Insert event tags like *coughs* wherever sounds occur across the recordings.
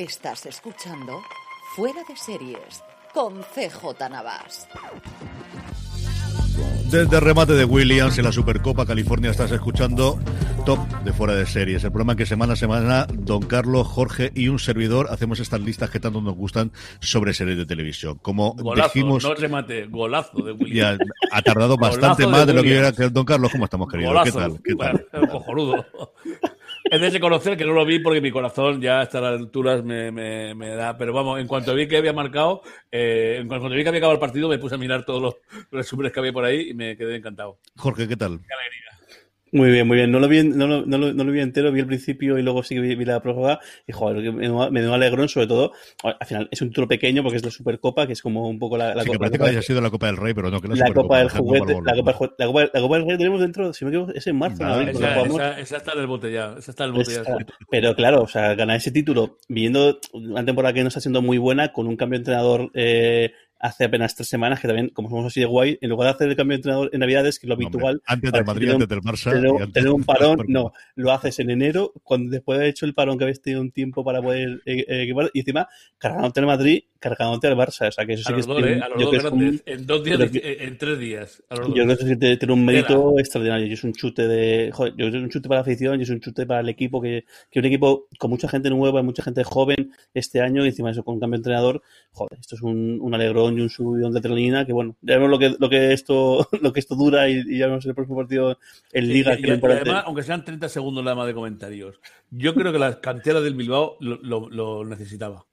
Estás escuchando Fuera de Series con CJ Navas. Desde el remate de Williams en la Supercopa California estás escuchando Top de Fuera de Series, el programa que semana a semana Don Carlos, Jorge y un servidor hacemos estas listas que tanto nos gustan sobre series de televisión. Como Golazo, dijimos, no remate, golazo de ya Williams. ha tardado bastante más de lo que Williams. iba a hacer Don Carlos. ¿Cómo estamos, querido? ¿Qué tal? ¿Qué tal? Bueno, cojonudo. *laughs* Es de reconocer que no lo vi porque mi corazón ya a estas alturas me, me, me da. Pero vamos, en cuanto vi que había marcado, eh, en cuanto vi que había acabado el partido, me puse a mirar todos los resúmenes que había por ahí y me quedé encantado. Jorge, ¿qué tal? Qué alegría. Muy bien, muy bien. No lo vi, no lo, no lo- no lo vi entero, vi el principio y luego sí que vi, vi la prórroga. Y joder, que me, me dio un alegrón, sobre todo. Al final es un título pequeño porque es la Supercopa, que es como un poco la, la, Sí, que Copa- parece que la haya sido la Copa del Rey, pero no, que la, la Supercopa, Copa del Juguete. La Copa, la, Copa, la Copa del Rey tenemos dentro, si me equivoco, es en marzo. En abril, esa- Esa, esa, esa está en el botellado. Esa está en el botellado. Está- pero claro, o sea, ganar ese título, viendo una temporada que no está siendo muy buena, con un cambio de entrenador eh, hace apenas tres semanas, que también, como somos así de guay, en lugar de hacer el cambio de entrenador en Navidades, que es lo No, hombre, habitual, antes del Madrid, antes del Barça. tener, antes tener un parón, no, lo haces en enero, cuando después de haber hecho el parón que habéis tenido un tiempo para poder eh, eh, equipar, y encima cargándote al Madrid, cargándote al Barça, o sea que eso sí A que los es dos, ¿eh? un- A los yo dos creo que es un-. En dos días, disti- en tres días. A los dos. yo creo que eso tiene, tiene un mérito Tela. extraordinario. Y es un chute de. Joder, yo que es un chute para la afición y es un chute para el equipo. Que, que un equipo con mucha gente nueva, mucha gente joven este año, y encima eso con un cambio de entrenador. Joder, esto es un, un alegrón y un subidón de adrenalina. Que bueno, ya vemos lo que, lo que, esto, *laughs* lo que esto dura y, y ya vemos el próximo partido en Sí, Liga. y- que y- además, aunque sean 30 segundos nada más de comentarios, yo creo que la cantera del Bilbao lo, lo- lo necesitaba.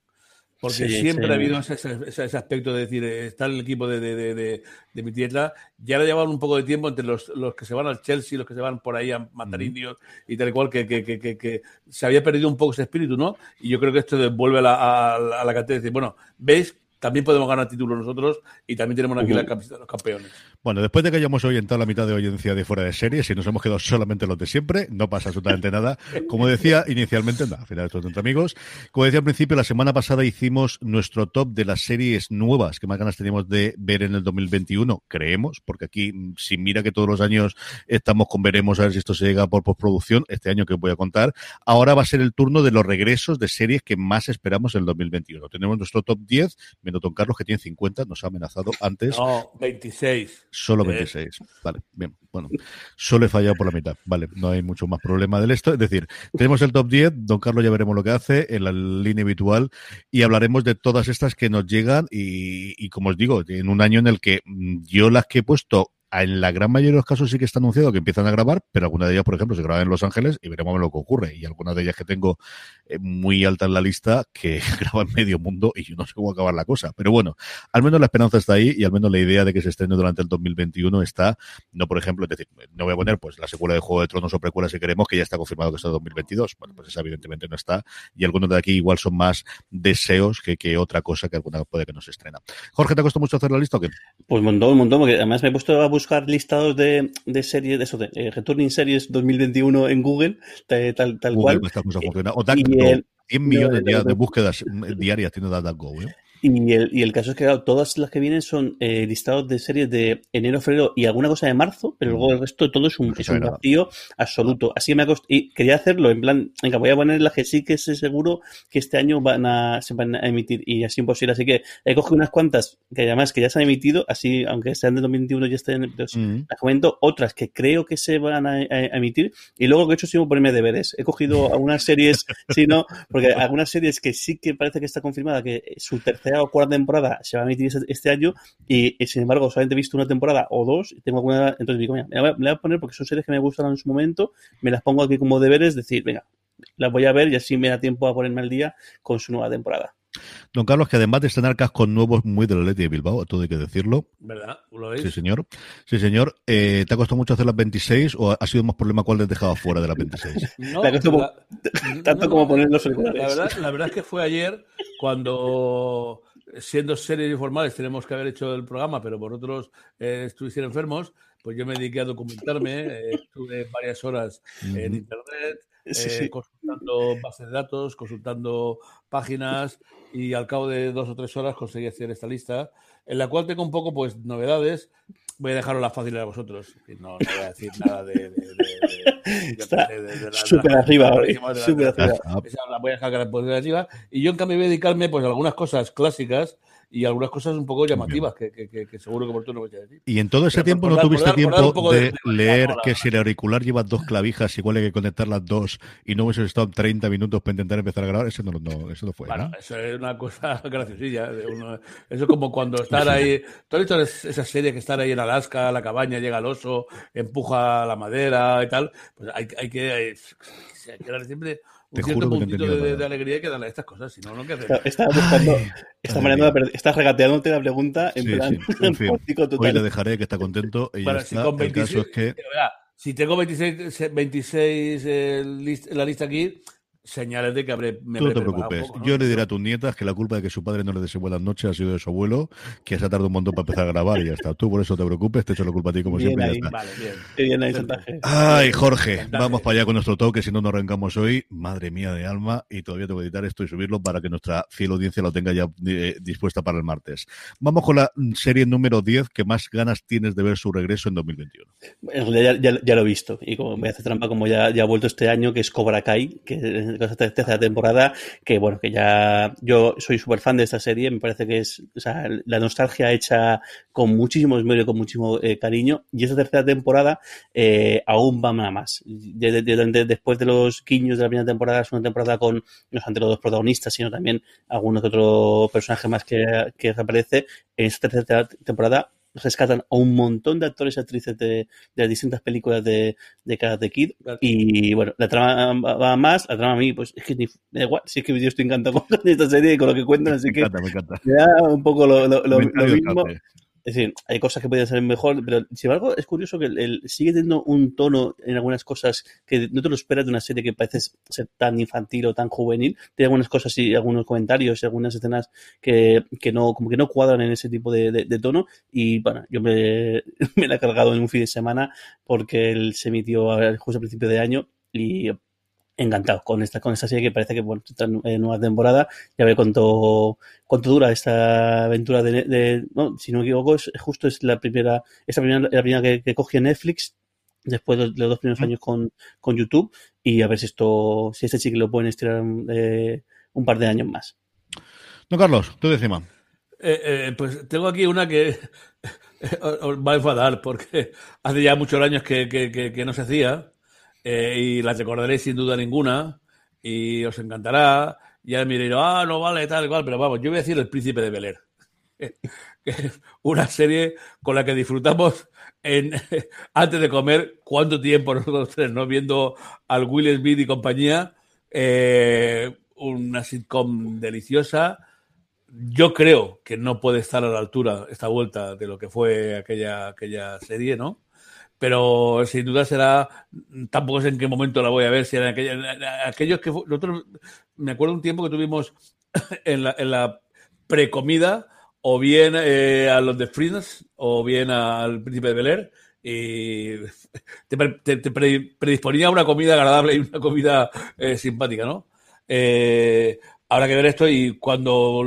Porque Sí, siempre sí. ha habido ese, ese- ese aspecto de decir, eh, está el equipo de, de, de, de, de mi tierra, ya le llevaban un poco de tiempo entre los, los que se van al Chelsea, los que se van por ahí a matar indios y tal y cual, que, que, que, que, se había perdido un poco ese espíritu, ¿no? Y yo creo que esto devuelve a la, a, a la cantera y decir, bueno, ¿veis? También podemos ganar títulos nosotros y también tenemos aquí la camiseta de los campeones. Bueno, después de que hayamos orientado la mitad de audiencia de fuera de series y nos hemos quedado solamente los de siempre, no pasa absolutamente nada. Como decía inicialmente, no, al final esto es entre amigos. Como decía al principio, la semana pasada hicimos nuestro top de las series nuevas que más ganas teníamos de ver en el 2021, creemos, porque aquí, mm, si mira que todos los años estamos con veremos a ver si esto se llega por postproducción, este año que os voy a contar, ahora va a ser el turno de los regresos de series que más esperamos en el 2021. Tenemos nuestro top 10, menos Don Carlos que tiene 50, nos ha amenazado antes. No, 26. Solo Eh. 26. Vale, bien. Bueno, solo he fallado por la mitad. Vale, no hay mucho más problema del esto. Es decir, tenemos el top 10. Don Carlos ya veremos lo que hace en la línea habitual y hablaremos de todas estas que nos llegan. Y, y como os digo, en un año en el que mm, yo las que he puesto. En la gran mayoría de los casos sí que está anunciado que empiezan a grabar, pero algunas de ellas, por ejemplo, se graban en Los Ángeles y veremos lo que ocurre. Y algunas de ellas que tengo eh, muy alta en la lista que *laughs* graban medio mundo y yo no sé cómo acabar la cosa. Pero bueno, al menos la esperanza está ahí y al menos la idea de que se estrene durante el 2021 está, no por ejemplo, es decir, no voy a poner pues la secuela de Juego de Tronos o precuela si queremos, que ya está confirmado que está en 2022. Bueno, pues esa evidentemente no está y algunos de aquí igual son más deseos que, que otra cosa que alguna puede que no se estrena. Jorge, ¿te ha costado mucho hacer la lista o qué? Pues un montón, un montón, porque además me he puesto a buscar listados de, de series, de eso, de eh, Returning Series 2021 en Google, tal, tal, tal Google, cual. Y- funciona. O y DuckDuckGo. el- 100 millones no, de búsquedas mm, diarias tiene DuckDuckGo, ¿eh? Y el, y el caso es que, claro, todas las que vienen son eh, listados de series de enero, febrero y alguna cosa de marzo, pero luego el resto de todo es un, es un vacío absoluto. Así que me ha cost- Y quería hacerlo en plan, venga, voy a poner las que sí que sé seguro que este año van a, se van a emitir y así imposible. Así que he cogido unas cuantas que además que ya se han emitido, así, aunque sean de 2021 ya estén, pero sí, Mm. las comento, otras que creo que se van a, a- a emitir y luego lo que he hecho ha sido ponerme deberes. He cogido algunas series, *laughs* sí, no, porque algunas series que sí que parece que está confirmada que su cuarta temporada se va a emitir este, este año y, y, sin embargo solamente he visto una temporada o dos y tengo alguna, entonces digo, me voy a- voy a poner porque son series que me gustaron en su momento, me las pongo aquí como deberes, decir, venga, las voy a ver y así me da tiempo a ponerme al día con su nueva temporada. Don Carlos, que además de estrenar cascos nuevos muy del Atleti de Bilbao, todo hay que decirlo. ¿Verdad? ¿Lo veis? Sí, señor. Sí, señor. Eh, ¿Te ha costado mucho hacer las 26 o ha sido más problema cuál les dejaba fuera de las 26? *laughs* No, La *laughs* tanto no, como no, poner los la verdad, la verdad es que fue ayer cuando, siendo serios y formales, tenemos que haber hecho el programa, pero por otros eh, estuviesen enfermos, pues yo me dediqué a documentarme, eh, estuve varias horas en internet, Sí, eh, sí. consultando bases de datos, consultando páginas y al cabo de dos o tres horas conseguí hacer esta lista, en la cual tengo un poco pues novedades. Voy a dejarlo las fáciles a vosotros. No, no voy a decir nada de... súper arriba súper arriba. Voy a dejar que la arriba. Y yo, en cambio, voy a dedicarme pues, a algunas cosas clásicas y algunas cosas un poco llamativas que, que, que, que seguro que por tú no vais a decir. Y en todo ese Pero tiempo por no por tuviste por dar tiempo de- leer que si el auricular lleva dos clavijas, igual hay que conectar las dos y no hubiese estado 30 minutos para intentar empezar a grabar. Eso no, no- eso no fue, Bueno, ¿no? eso es una cosa *laughs* graciosilla. uno- eso es como cuando estar ahí. ¿Tú has visto es- esa serie que estar ahí en Alaska, la cabaña, llega el oso, empuja la madera y tal? Pues hay, hay que. hay que darle siempre un Te cierto puntito de, de- de alegría que darle a estas cosas. Si no, no, ¿qué hacer? Está, está buscando, Ay, está, madre mareando la mía. per- está regateándote la pregunta en Sí, plan sí, *laughs* en fin. pórtico Hoy le dejaré que está contento y ya si está. con El caso 26, es que verdad, si tengo 26, 26 eh, list- la lista aquí, señales de que habré. me Tú no te preocupes. poco, ¿no? Yo le diré a tus nietas que la culpa de que su padre no le desee buenas noches ha sido de su abuelo, que se ha tardado un montón para empezar a grabar y ya está. Tú por eso te preocupes, te echo la culpa a ti como Bien siempre y ya ahí. está. Vale, bien. Bien ahí, chantaje. Ay, Jorge, vamos para allá con nuestro toque, si no nos arrancamos hoy. Madre mía de alma, y todavía tengo que editar esto y subirlo para que nuestra fiel audiencia lo tenga ya eh, dispuesta para el martes. Vamos con la mm, serie número 10 que más ganas tienes de ver su regreso en 2021. En realidad ya, ya- ya lo he visto. Y como me hace trampa, como ya, ya ha vuelto este año, que es Cobra Kai, que es la tercera temporada, que bueno, que ya yo soy súper fan de esta serie, me parece que es la nostalgia hecha con muchísimo esmero y con muchísimo eh, cariño. Y esta tercera temporada eh, aún va nada más. De- de- de- de- después de los guiños de la primera temporada, es una temporada con no solamente los dos protagonistas, sino también algunos otros personajes más que, que reaparece. En esta tercera temporada rescatan a un montón de actores y actrices de, de las distintas películas de, de Karate Kid. Y bueno, la trama va- va más, la trama a mí, pues es que ni, me da igual, si es que yo estoy encantado *laughs* con esta serie y con lo que cuentan, así Me que me encanta. me da un poco lo, lo- lo- mismo. Es decir, hay cosas que podrían ser mejor, pero sin embargo es curioso que el, sigue teniendo un tono en algunas cosas que no te lo esperas de una serie que parece ser tan infantil o tan juvenil. Tiene algunas cosas y algunos comentarios y algunas escenas que, que no, como que no cuadran en ese tipo de, de- tono. Y bueno, yo me, *laughs* me la he cargado en un fin de semana porque él se emitió justo a principio de año y encantado con esta, con esta serie que parece que bueno, en nueva temporada y a ver cuánto, cuánto dura esta aventura de, de- no, si no me equivoco, es, justo es la primera, esta primera, la primera que, que cogió Netflix después de, de los dos primeros años con, con YouTube y a ver si esto, si este chico lo pueden estirar eh, un par de años más. Don Carlos, tú encima. Eh, eh, pues tengo aquí una que os *laughs* os va a enfadar porque hace ya muchos años que, que- que- que no se hacía eh, y la recordaréis sin duda ninguna y os encantará. Y ahora me ah, no vale, tal y cual, pero vamos, yo voy a decir El Príncipe de Bel Air. *laughs* Que es una serie con la que disfrutamos en, *laughs* antes de comer cuánto tiempo nosotros tres, ¿no? Viendo al Will Smith y compañía, eh, una sitcom deliciosa. Yo creo que no puede estar a la altura esta vuelta de lo que fue aquella, aquella serie, ¿no? Pero sin duda será, tampoco sé en qué momento la voy a ver, si era aquellos que nosotros, me acuerdo un tiempo que tuvimos *coughs* en la, en la precomida, o bien eh, a los de Friends, o bien al Príncipe de Bel Air, y *laughs* te, te- te pre- predisponía a una comida agradable y una comida eh, simpática, ¿no? Eh, habrá que ver esto y cuando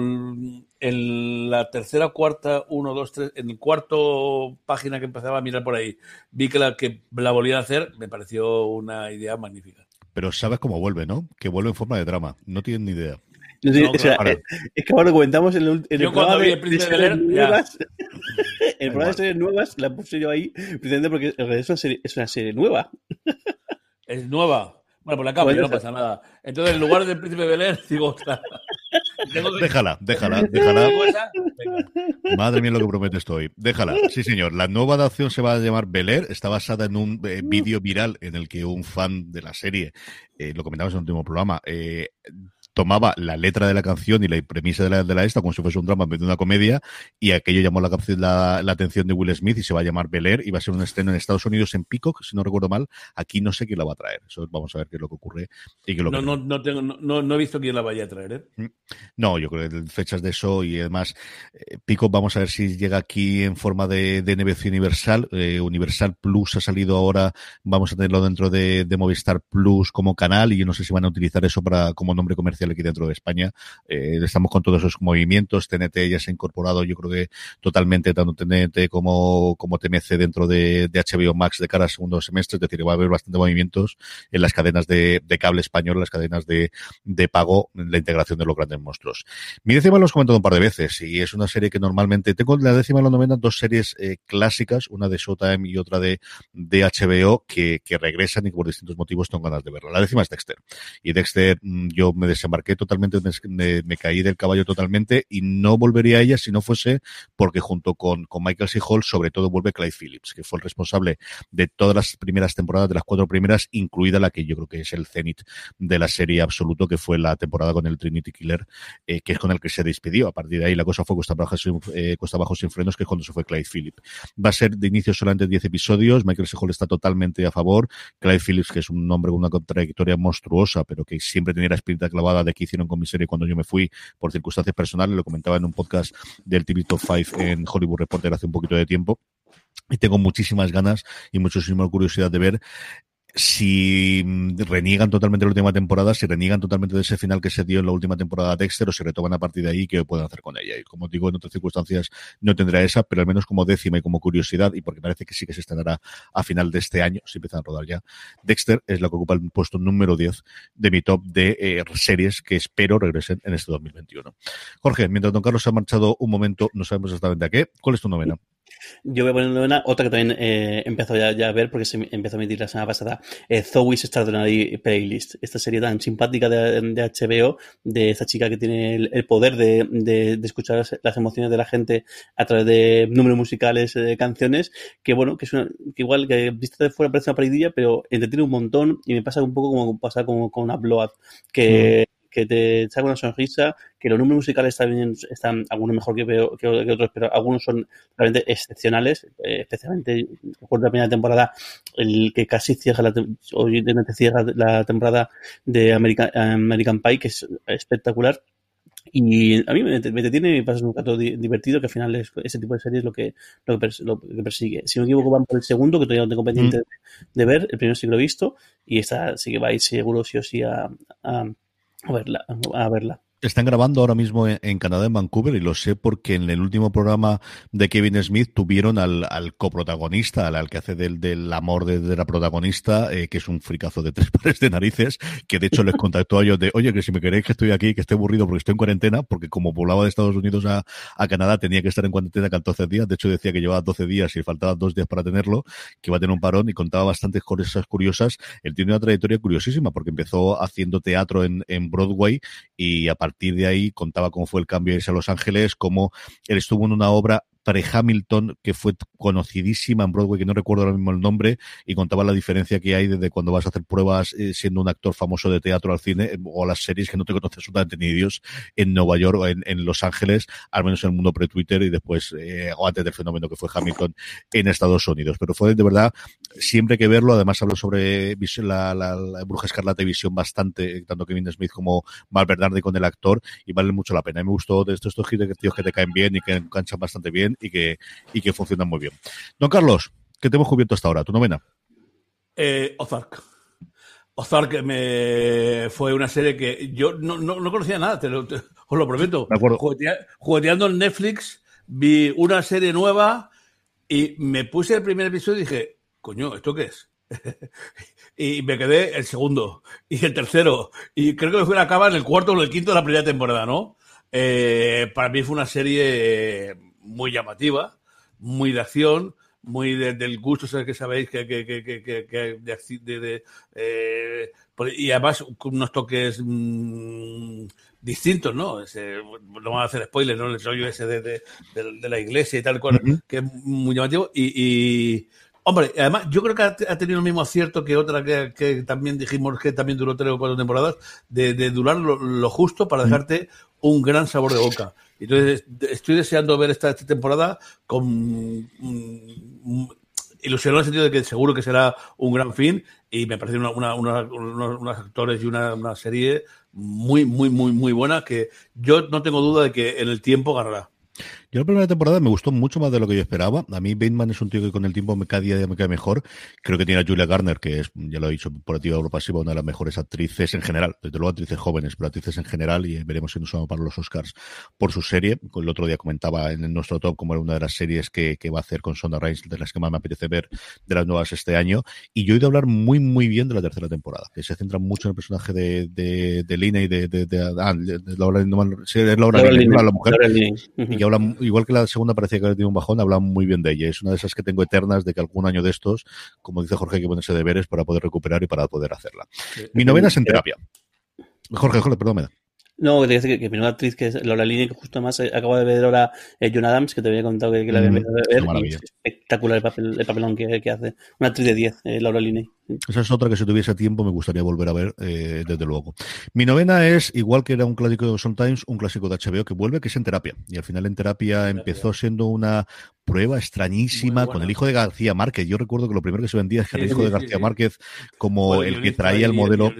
en la tercera, cuarta, uno, dos, tres, en el cuarto página que empezaba a mirar por ahí, vi que la que la volvían a hacer, me pareció una idea magnífica. Pero sabes cómo vuelve, ¿no? Que vuelve en forma de drama. No tienen ni idea. No sé, No, o sea, claro. eh, es que ahora lo comentamos en el, en el Yo cuando programa vi de, El Príncipe de nuevas. *laughs* el programa de series nuevas la puse yo ahí, precisamente porque es una serie, es una serie nueva. Es nueva. Bueno, pues la cambio, Bueno, no pasa nada. Entonces, en lugar del Príncipe de Bel Air, *laughs* digo, Déjala, déjala, déjala. Madre mía lo que promete estoy. Déjala. Sí, señor. La nueva adaptación se va a llamar Bel Air. Está basada en un eh, vídeo viral en el que un fan de la serie, eh, lo comentamos en el último programa, eh, tomaba la letra de la canción y la premisa de la, de la esta como si fuese un drama en vez de una comedia y aquello llamó la, la, la atención de Will Smith y se va a llamar Bel Air y va a ser un estreno en Estados Unidos en Peacock, si no recuerdo mal. Aquí no sé quién la va a traer. Eso vamos a ver qué es lo que ocurre y qué es lo No, que no, no, tengo, no, no, he visto quién la vaya a traer, ¿eh? no, yo creo que fechas de eso y además eh, Pico vamos a ver si llega aquí en forma de, de NBC Universal. Eh, Universal Plus ha salido ahora, vamos a tenerlo dentro de, de Movistar Plus como canal y yo no sé si van a utilizar eso para como nombre comercial aquí dentro de España. Eh, estamos con todos esos movimientos. TNT ya se ha incorporado, yo creo que totalmente tanto TNT como, como TMC dentro de, de HBO Max de cara al segundo semestre. Es decir, va a haber bastante movimientos en las cadenas de, cable español, las cadenas de, pago, la integración de los grandes monstruos. Mi décima lo hemos comentado un par de veces y es una serie que normalmente tengo la décima y la novena dos series eh, clásicas, una de Showtime y otra de, de HBO que, que regresan y que por distintos motivos tengo ganas de verla. La décima es Dexter y Dexter mm, yo me desembarqué totalmente, me, caí del caballo totalmente y no volvería a ella si no fuese porque junto con, con Michael C. Sobre todo vuelve Clyde Phillips, que fue el responsable de todas las primeras temporadas, de las cuatro primeras, incluida la que yo creo que es el cenit de la serie absoluto, que fue la temporada con el Trinity Killer, eh, que es con el que se despidió. A partir de ahí la cosa fue sin, eh, abajo sin frenos, que es cuando se fue Clyde Phillips. Va a ser de inicio solamente 10 episodios, Michael C. Está totalmente a favor, Clyde Phillips, que es un hombre con una trayectoria monstruosa, pero que siempre tenía la espinita clavada de que hicieron con mi serie cuando yo me fui por circunstancias personales, lo comentaba en un podcast del TV Top 5 en Hollywood Reporter hace un poquito de tiempo. Y tengo muchísimas ganas y muchísima curiosidad de ver si mm, reniegan totalmente la última temporada, si reniegan totalmente de ese final que se dio en la última temporada de Dexter o si retoman a partir de ahí qué pueden hacer con ella. Y como digo, en otras circunstancias no tendrá esa, pero al menos como décima y como curiosidad, y porque parece que sí que se estrenará a final de este año, si empiezan a rodar ya, Dexter es la que ocupa el puesto número 10 de mi top de eh, series que espero regresen en este 2021. Jorge, mientras Don Carlos se ha marchado un momento, no sabemos exactamente a qué, ¿cuál es tu novena? Yo voy a poner novena otra que también eh, empezó ya, ya a ver porque se empezó a emitir la semana pasada, eh, Zoe's Extraordinary Playlist. Esta serie tan simpática de, de HBO, de esta chica que tiene el, el poder de, de- de escuchar las, emociones de la gente a través de números musicales, de canciones, que bueno, que es una, que igual que vista de fuera parece una paridilla, pero entretiene un montón y me pasa un poco como pasa con, con una Blood, que, que te saca una sonrisa, que los números musicales también están algunos mejor que, peor- que, otros, pero algunos son realmente excepcionales, eh, especialmente recuerdo la primera temporada, el que casi cierra la, evidentemente cierra la temporada de American, American Pie, que es espectacular. Y a mí me, me detiene y pasa un rato di- divertido, que al final es, ese tipo de series lo que, lo, que pers- lo que persigue. Si no me equivoco, van por el segundo, que todavía no tengo pendiente de, de ver, el primero sí que lo he visto, y esta sí que va a ir seguro sí o sí a, a, a verla. A verla. Están grabando ahora mismo en, Canadá, en Vancouver, y lo sé porque en el último programa de Kevin Smith tuvieron al, coprotagonista, al, que hace del, del amor de, la protagonista, eh, que es un fricazo de *laughs* tres pares de narices, que de hecho les contactó a ellos de, oye, que si me queréis que estoy aquí, que estoy aburrido porque estoy en cuarentena, porque como volaba de Estados Unidos a, a Canadá tenía que estar en cuarentena 14 días, de hecho decía que llevaba 12 días y faltaban dos días para tenerlo, que iba a tener un parón y contaba bastantes cosas curiosas. Él tiene una trayectoria curiosísima porque empezó haciendo teatro en, en Broadway y a partir de ahí contaba cómo fue el cambio de irse a Los Ángeles, cómo él estuvo en una obra pre-Hamilton, que fue conocidísima en Broadway, que no recuerdo ahora mismo el nombre, y contaba la diferencia que hay desde cuando vas a hacer pruebas eh, siendo un actor famoso de teatro al cine eh, o las series que no te conoce absolutamente ni Dios en Nueva York o en, en Los Ángeles, al menos en el mundo pre-Twitter y después, eh, o antes del fenómeno que fue Hamilton en Estados Unidos. Pero fue de verdad, siempre que verlo, además hablo sobre la, Bruja Escarlata y Visión bastante, eh, tanto Kevin Smith como Mal Bernardi con el actor, y vale mucho la pena. Me gustó de estos, estos tíos que te caen bien y que enganchan bastante bien y que, y que funcionan muy bien. Don Carlos, ¿qué te hemos cubierto hasta ahora? ¿Tu novena? Eh, Ozark. Ozark me fue una serie que yo no, no, no conocía nada, te lo, te- os lo prometo. De acuerdo. Juguetea- jugueteando en Netflix, vi una serie nueva y me puse el primer episodio y dije, coño, ¿esto qué es? *laughs* y me quedé el segundo y el tercero. Y creo que me fui a acabar en el cuarto o en el quinto de la primera temporada, ¿no? Eh, para mí fue una serie muy llamativa, muy de acción, muy de- del gusto, ¿sabes? que sabéis que, que, que, que, que- que de, de- eh, y además con unos toques mm, distintos, ¿no? Ese, no vamos a hacer spoilers, ¿no? El rollo ese de, la iglesia y tal cual, que es muy llamativo. Y, y, hombre, además yo creo que ha, ha tenido el mismo acierto que otra que, que también dijimos que también duró tres o cuatro temporadas, de, de durar lo, lo justo para dejarte un gran sabor de boca. Entonces, estoy deseando ver esta, esta temporada con mm, ilusionado en el sentido de que seguro que será un gran fin y me parece una, una- una- unos, actores y una serie muy, muy, muy, muy buena que yo no tengo duda de que en el tiempo ganará. Yo la primera temporada me gustó mucho más de lo que yo esperaba. A mí Bateman es un tío que con el tiempo me cada día me cae mejor. Creo que tiene a Julia Garner, que es, ya lo he dicho, por activa o pasiva, una de las mejores actrices en general. Desde luego actrices jóvenes, pero actrices en general y veremos si nos vamos para los Oscars por su serie. El otro día comentaba en nuestro top como era una de las series que, que va a hacer con Sonda Rhimes, de las que más me apetece ver de las nuevas este año. Y yo he oído hablar muy, muy bien de la tercera temporada, que se centra mucho en el personaje de, de, de Lina y de, de, de, ah, de- de Laura, no sí, Laura Laura Linney, la mujer Laura y que hablan, igual que la segunda parecía que había tenido un bajón, hablan muy bien de ella. Es una de esas que tengo eternas de que algún año de estos, como dice Jorge, hay que ponerse deberes para poder recuperar y para poder hacerla. Mi novena es en terapia. Jorge, Jorge, perdón, me da. No, que que, que mi nueva actriz, que es Laura Linney, que justo además eh, acabo de ver ahora eh, John Adams, que te había contado que, que la había Mm, empezado a ver. y es espectacular el, papel, el papelón que, que hace. Una actriz de 10, eh, Laura Linney. Esa es otra que si tuviese tiempo me gustaría volver a ver, eh, desde luego. Mi novena es, igual que era un clásico de Sometimes, un clásico de HBO que vuelve, que es en terapia. Y al final en terapia empezó siendo una prueba extrañísima con el hijo de García Márquez. Yo recuerdo que lo primero que se vendía es que Sí, el hijo sí, de García sí. Márquez como el que traía el modelo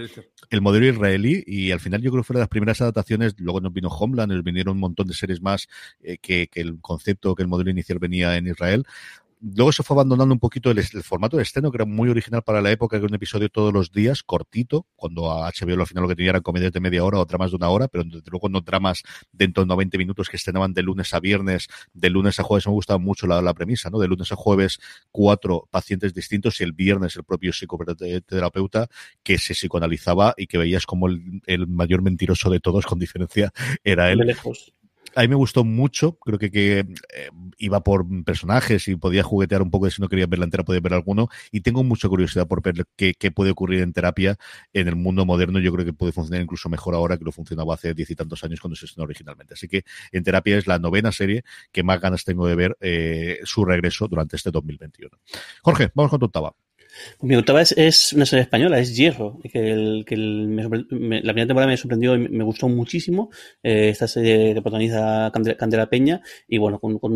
el modelo israelí y al final yo creo que fue de las primeras luego nos vino Homeland, nos vinieron un montón de series más eh, que el concepto, que el modelo inicial venía en Israel. Luego se fue abandonando un poquito el, formato de estreno, que era muy original para la época, que era un episodio todos los días, cortito, cuando HBO al final lo que tenía eran comedias de media hora o dramas de una hora, pero luego no dramas dentro de 90 minutos que estrenaban de lunes a viernes, de lunes a jueves. Me gustaba mucho la, premisa, ¿no? De lunes a jueves, cuatro pacientes distintos y el viernes el propio psicoterapeuta que se psicoanalizaba y que veías como el, el mayor mentiroso de todos, con diferencia, era De él. lejos. A mí me gustó mucho, creo que, eh, iba por personajes y podía juguetear un poco si no quería verla entera, podía ver alguno. Y tengo mucha curiosidad por ver qué, qué puede ocurrir en terapia en el mundo moderno. Yo creo que puede funcionar incluso mejor ahora que lo funcionaba hace diez y tantos años cuando se estrenó originalmente. Así que en terapia es la novena serie que más ganas tengo de ver eh, su regreso durante este 2021. Jorge, vamos con tu octava. Mi octava es, es una serie española, es Hierro, que, el, que el- me me- la primera temporada me sorprendió y me, gustó muchísimo. Eh, esta serie que protagoniza Candela, Candela Peña y bueno, con, con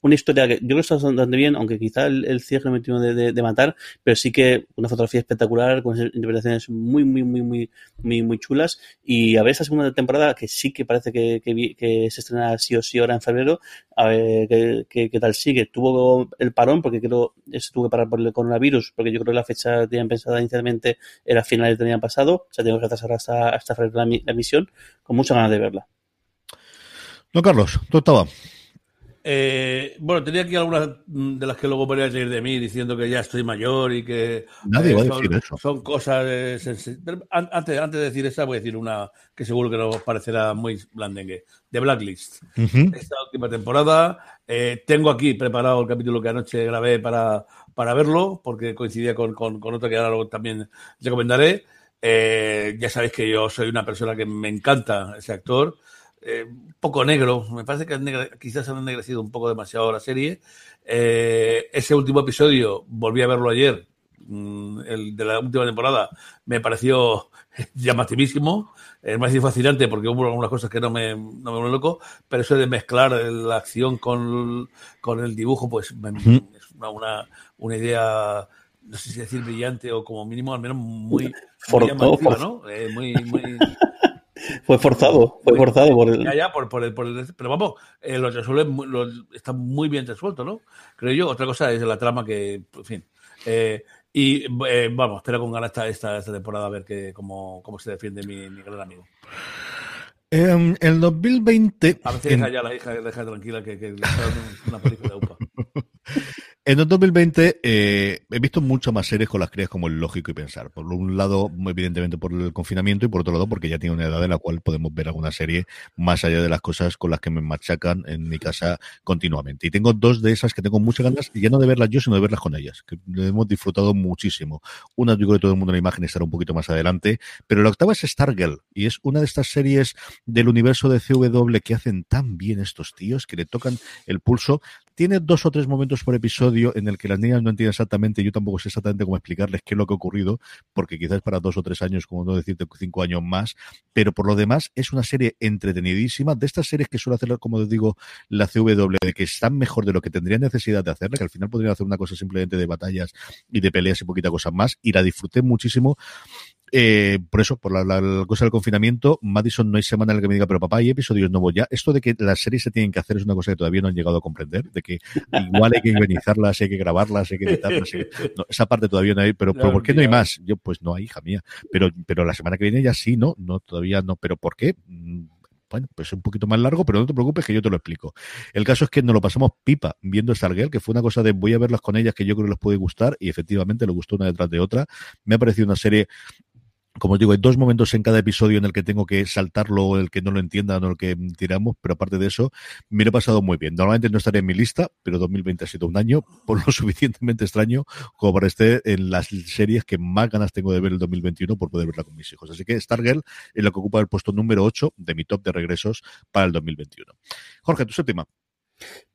una historia que yo creo que está bastante bien, aunque quizá el, el cierre me terminó de, de- de matar, pero sí que una fotografía espectacular, con interpretaciones muy, muy, muy, muy, muy, muy chulas. Y a ver esta segunda temporada, que sí que parece que, que, que se estrena sí o sí ahora en febrero, a ver qué- qué tal sigue. Tuvo el parón, porque creo que se tuvo que parar por el coronavirus, porque yo creo que la fecha que tenían pensada inicialmente era finales del año pasado, o sea, tengo que atrasar hasta, hasta la, la emisión, con muchas ganas de verla. No, Carlos, tu octava. Eh, bueno, tenía aquí algunas mm, de las que luego podrían reír de mí diciendo que ya estoy mayor y que Nadie va a son, decir eso. son cosas eh, antes, antes de decir esa, voy a decir una que seguro que nos parecerá muy blandengue. The Blacklist. Ujú. Esta última temporada. eh, tengo aquí preparado el capítulo que anoche grabé para, para verlo, porque coincidía con, con, con otro que ahora luego también recomendaré. Eh, ya sabéis que yo soy una persona que me encanta ese actor. Eh, un poco negro, me parece que quizás han ennegrecido un poco demasiado la serie. Eh, ese último episodio, volví a verlo ayer, mm, el de la última temporada, me pareció *laughs* llamativísimo. Ha sido fascinante porque hubo algunas cosas que no me, no me loco, pero eso de mezclar la acción con, con el dibujo, pues es una, una, una idea, no sé si decir brillante o como mínimo al menos muy, llamativa, ¿no? Eh, muy, muy, *laughs* Fue forzado, fue forzado por el... ya, ya, por, por el, por el- pero vamos, eh, lo resuelve, muy- lo- está muy bien resuelto, ¿no? Creo yo. Otra cosa es la trama que, en fin. Eh, Y eh, vamos, espero con ganas esta, esta, esta, temporada a ver que, cómo, cómo se defiende mi, mi gran amigo. En el 2020. A veces deja ya la hija, deja tranquila que, que le está dando una película de UPA. *laughs* En el 2020 eh, he visto muchas más series con las crías como el lógico y pensar. Por un lado, evidentemente por el confinamiento y por otro lado porque ya tiene una edad en la cual podemos ver alguna serie más allá de las cosas con las que me machacan en mi casa continuamente. Y tengo dos de esas que tengo muchas ganas, ya no de verlas yo, sino de verlas con ellas, que hemos disfrutado muchísimo. Una, yo creo que todo el mundo en la imagen estará un poquito más adelante, pero la octava es Stargirl y es una de estas series del universo de CW que hacen tan bien estos tíos, que le tocan el pulso tiene dos o tres momentos por episodio en el que las niñas no entienden exactamente, yo tampoco sé exactamente cómo explicarles qué es lo que ha ocurrido, porque quizás para dos o tres años, como no decirte cinco años más, pero por lo demás es una serie entretenidísima, de estas series que suele hacer, como digo, la CW, de que están mejor de lo que tendría necesidad de hacerla, que al final podrían hacer una cosa simplemente de batallas y de peleas y poquita cosa más, y la disfruté muchísimo eh, por eso, por la, cosa del confinamiento, Madison no hay semana en la que me diga, pero papá, hay episodios nuevos ya. Esto de que las series se tienen que hacer es una cosa que todavía no han llegado a comprender, de que igual hay que guionizarlas, hay que grabarlas, hay que editarlas. Hay que... No, esa parte todavía no hay, pero, pero ¿por qué no hay más? Yo, pues no hay, hija mía. Pero, pero la semana que viene ya sí, ¿no? No, todavía no. ¿Pero por qué? bueno, pues un poquito más largo, pero no te preocupes que yo te lo explico. El caso es que nos lo pasamos pipa viendo Stargirl, que fue una cosa de voy a verlas con ellas que yo creo que les puede gustar y efectivamente le gustó una detrás de otra. Me ha parecido una serie como os digo, hay dos momentos en cada episodio en el que tengo que saltarlo, el que no lo entiendan o el que tiramos, pero aparte de eso, me lo he pasado muy bien. Normalmente no estaría en mi lista, pero 2020 ha sido un año por lo *laughs* suficientemente extraño como para estar en las series que más ganas tengo de ver el 2021 por poder verla con mis hijos. Así que Stargirl es la que ocupa el puesto número 8 de mi top de regresos para el 2021. Jorge, tu séptima.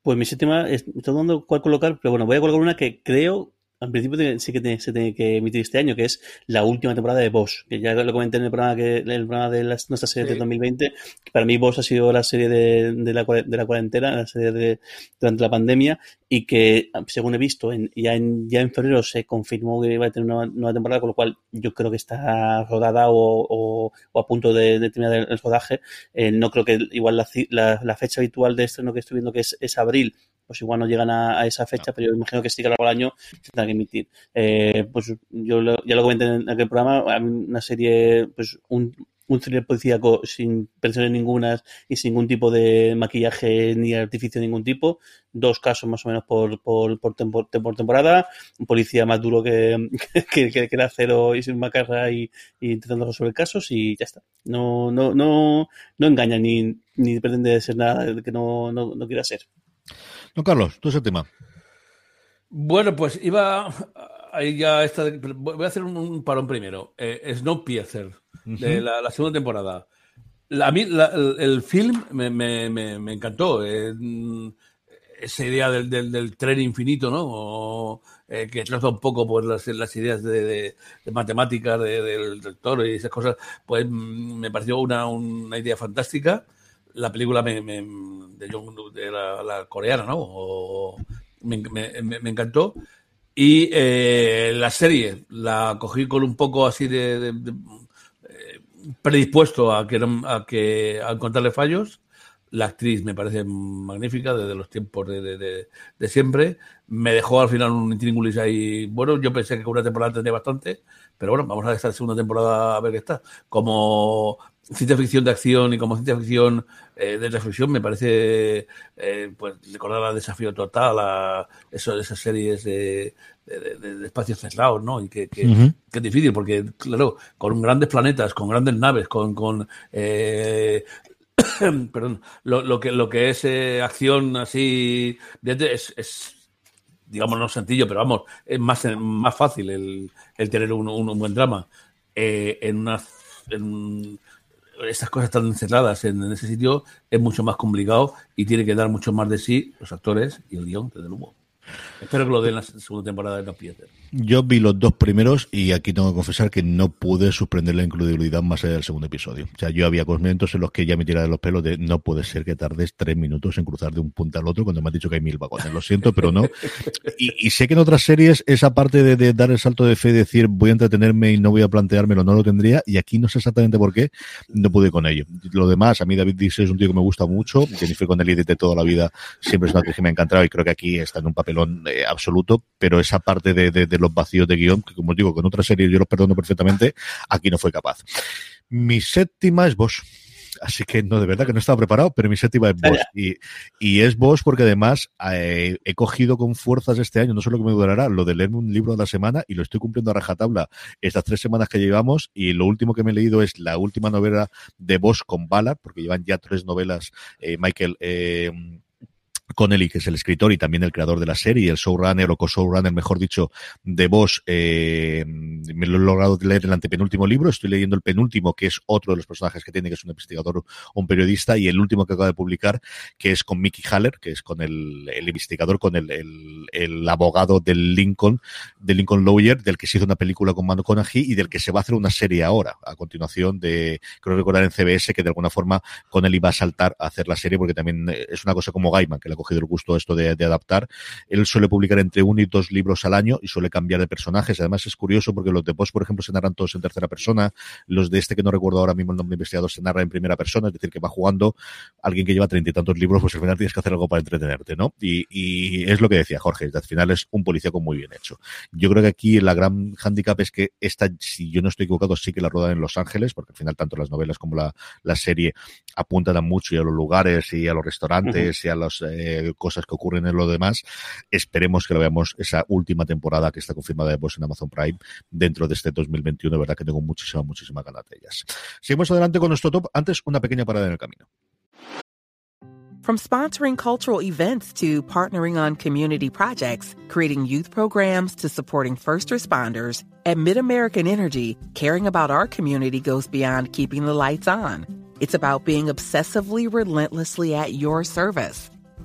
Pues mi séptima, estoy dando cuál colocar, pero bueno, voy a colocar una que creo al principio sí que se tiene que emitir este año, que es la última temporada de Boss, que ya lo comenté en el programa, que, el programa de las, nuestra serie sí. de 2020. para mí Boss ha sido la serie de, de, la, de la cuarentena, la serie de, durante la pandemia, y que, según he visto, en, ya, en, ya en febrero se confirmó que iba a tener una nueva temporada, con lo cual yo creo que está rodada o, o, o a punto de, de, terminar el, rodaje. Eh, no creo que igual la, la, la, fecha habitual de estreno que estoy viendo, que es, es abril, pues igual no llegan a, a esa fecha, no. pero yo imagino que sí que a lo largo del año se tendrá que emitir. Eh, pues yo lo, ya lo comenté en aquel programa, una serie, pues un, un thriller policíaco sin presiones ninguna y sin ningún tipo de maquillaje ni artificio de ningún tipo. Dos casos más o menos por, por, por, tempor, por temporada. Un policía más duro que, *laughs* que, que, que el acero y sin macarra y, y, intentando resolver casos y ya está. No, no, no, no engaña ni, ni pretende ser nada que no, no, no quiera ser. Don Carlos, tú ese tema. Bueno, pues iba ahí ya esta, voy a hacer un, un parón primero. Eh, Snowpiercer, uh -huh. de la, la, segunda temporada. La, a mí la, el, el, film me, me, me, me encantó. Eh, esa idea del, del, del, tren infinito, ¿no? O, eh, que traza un poco pues, las, las ideas de, de, de matemáticas de, del rector y esas cosas, pues me pareció una, una idea fantástica. La película me, me de, de la, la, coreana, ¿no? O, me, me, encantó. Y eh, la serie la cogí con un poco así de, de, de eh, predispuesto a que, a que a encontrarle fallos. La actriz me parece magnífica desde los tiempos de, de, de siempre. Me dejó al final un intríngulis ahí. Bueno, yo pensé que con una temporada tendría bastante, pero bueno, vamos a esta segunda temporada a ver qué está. Como ciencia ficción de acción y como ciencia ficción eh, de reflexión me parece eh, pues recordar a Desafío Total a eso esas series de, de, de, de, espacios cerrados no y que, que, uh -huh. que, es difícil porque claro con grandes planetas con grandes naves con, con eh, *coughs* perdón lo, lo, que lo que es eh, acción así es, es digamos no sencillo pero vamos es más más fácil el, el tener un, un, un buen drama eh, en una en, estas cosas están encerradas en, ese sitio es mucho más complicado y tiene que dar mucho más de sí los actores y el guion, desde luego. *laughs* Espero que lo den la segunda temporada de No Pieter. Yo vi los dos primeros y aquí tengo que confesar que no pude suspender la incredibilidad más allá del segundo episodio. O sea, yo había momentos en los que ya me tiraba de los pelos de no puede ser que tardes tres minutos en cruzar de un punto al otro cuando me has dicho que hay mil vagones. Lo siento, pero no. Y, y sé que en otras series esa parte de, de, dar el salto de fe y decir voy a entretenerme y no voy a planteármelo, no lo tendría. Y aquí no sé exactamente por qué no pude con ello. Lo demás, a mí David Dix es un tío que me gusta mucho. Jennifer Connelly de toda la vida siempre es una actriz que me ha encantado y creo que aquí está en un papelón eh, absoluto, pero esa parte de, de, de, los vacíos de guion, que como digo, con otra serie yo los perdono perfectamente, aquí no fue capaz. Mi séptima es Bosch. Así que no, de verdad que no estaba preparado, pero mi séptima es Bosch. Y, y es Bosch porque además eh, he cogido con fuerzas este año, no solo que me durará, lo de leerme un libro a la semana y lo estoy cumpliendo a rajatabla estas tres semanas que llevamos. Y lo último que me he leído es la última novela de Bosch con Ballard, porque llevan ya tres novelas, eh, Michael. Eh, Connelly, que es el escritor y también el creador de la serie, el showrunner o co-showrunner, mejor dicho, de Bosch, eh, me lo he logrado leer el antepenúltimo libro, estoy leyendo el penúltimo, que es otro de los personajes que tiene, que es un investigador un periodista, y el último que acaba de publicar, que es con Mickey Haller, que es con el, investigador, con el, abogado del Lincoln, del Lincoln Lawyer, del que se hizo una película con Mano Conahy y del que se va a hacer una serie ahora, a continuación de, creo recordar en CBS, que de alguna forma Connelly va a saltar a hacer la serie, porque también es una cosa como Gaiman, que la cogido el gusto esto de, de, adaptar. Él suele publicar entre uno y dos libros al año y suele cambiar de personajes. Además es curioso porque los de Post, por ejemplo, se narran todos en tercera persona. Los de este que no recuerdo ahora mismo el nombre investigador se narra en primera persona, es decir, que va jugando alguien que lleva treinta y tantos libros, pues al final tienes que hacer algo para entretenerte, ¿no? Y, y es lo que decía Jorge, al final es un policía muy bien hecho. Yo creo que aquí la gran handicap es que esta, si yo no estoy equivocado, sí que la rodan en Los Ángeles, porque al final tanto las novelas como la, la serie apuntan a mucho y a los lugares y a los restaurantes uh -huh. y a las eh, cosas que ocurren en lo demás. Esperemos que lo veamos esa última temporada que está confirmada de en Amazon Prime dentro de este 2021. De verdad que tengo muchísima, muchísima ganas de ellas. Seguimos adelante con nuestro top. Antes, una pequeña parada en el camino. From sponsoring cultural events to partnering on community projects, creating youth programs to supporting first responders, at MidAmerican Energy, caring about our community goes beyond keeping the lights on. It's about being obsessively relentlessly at your service.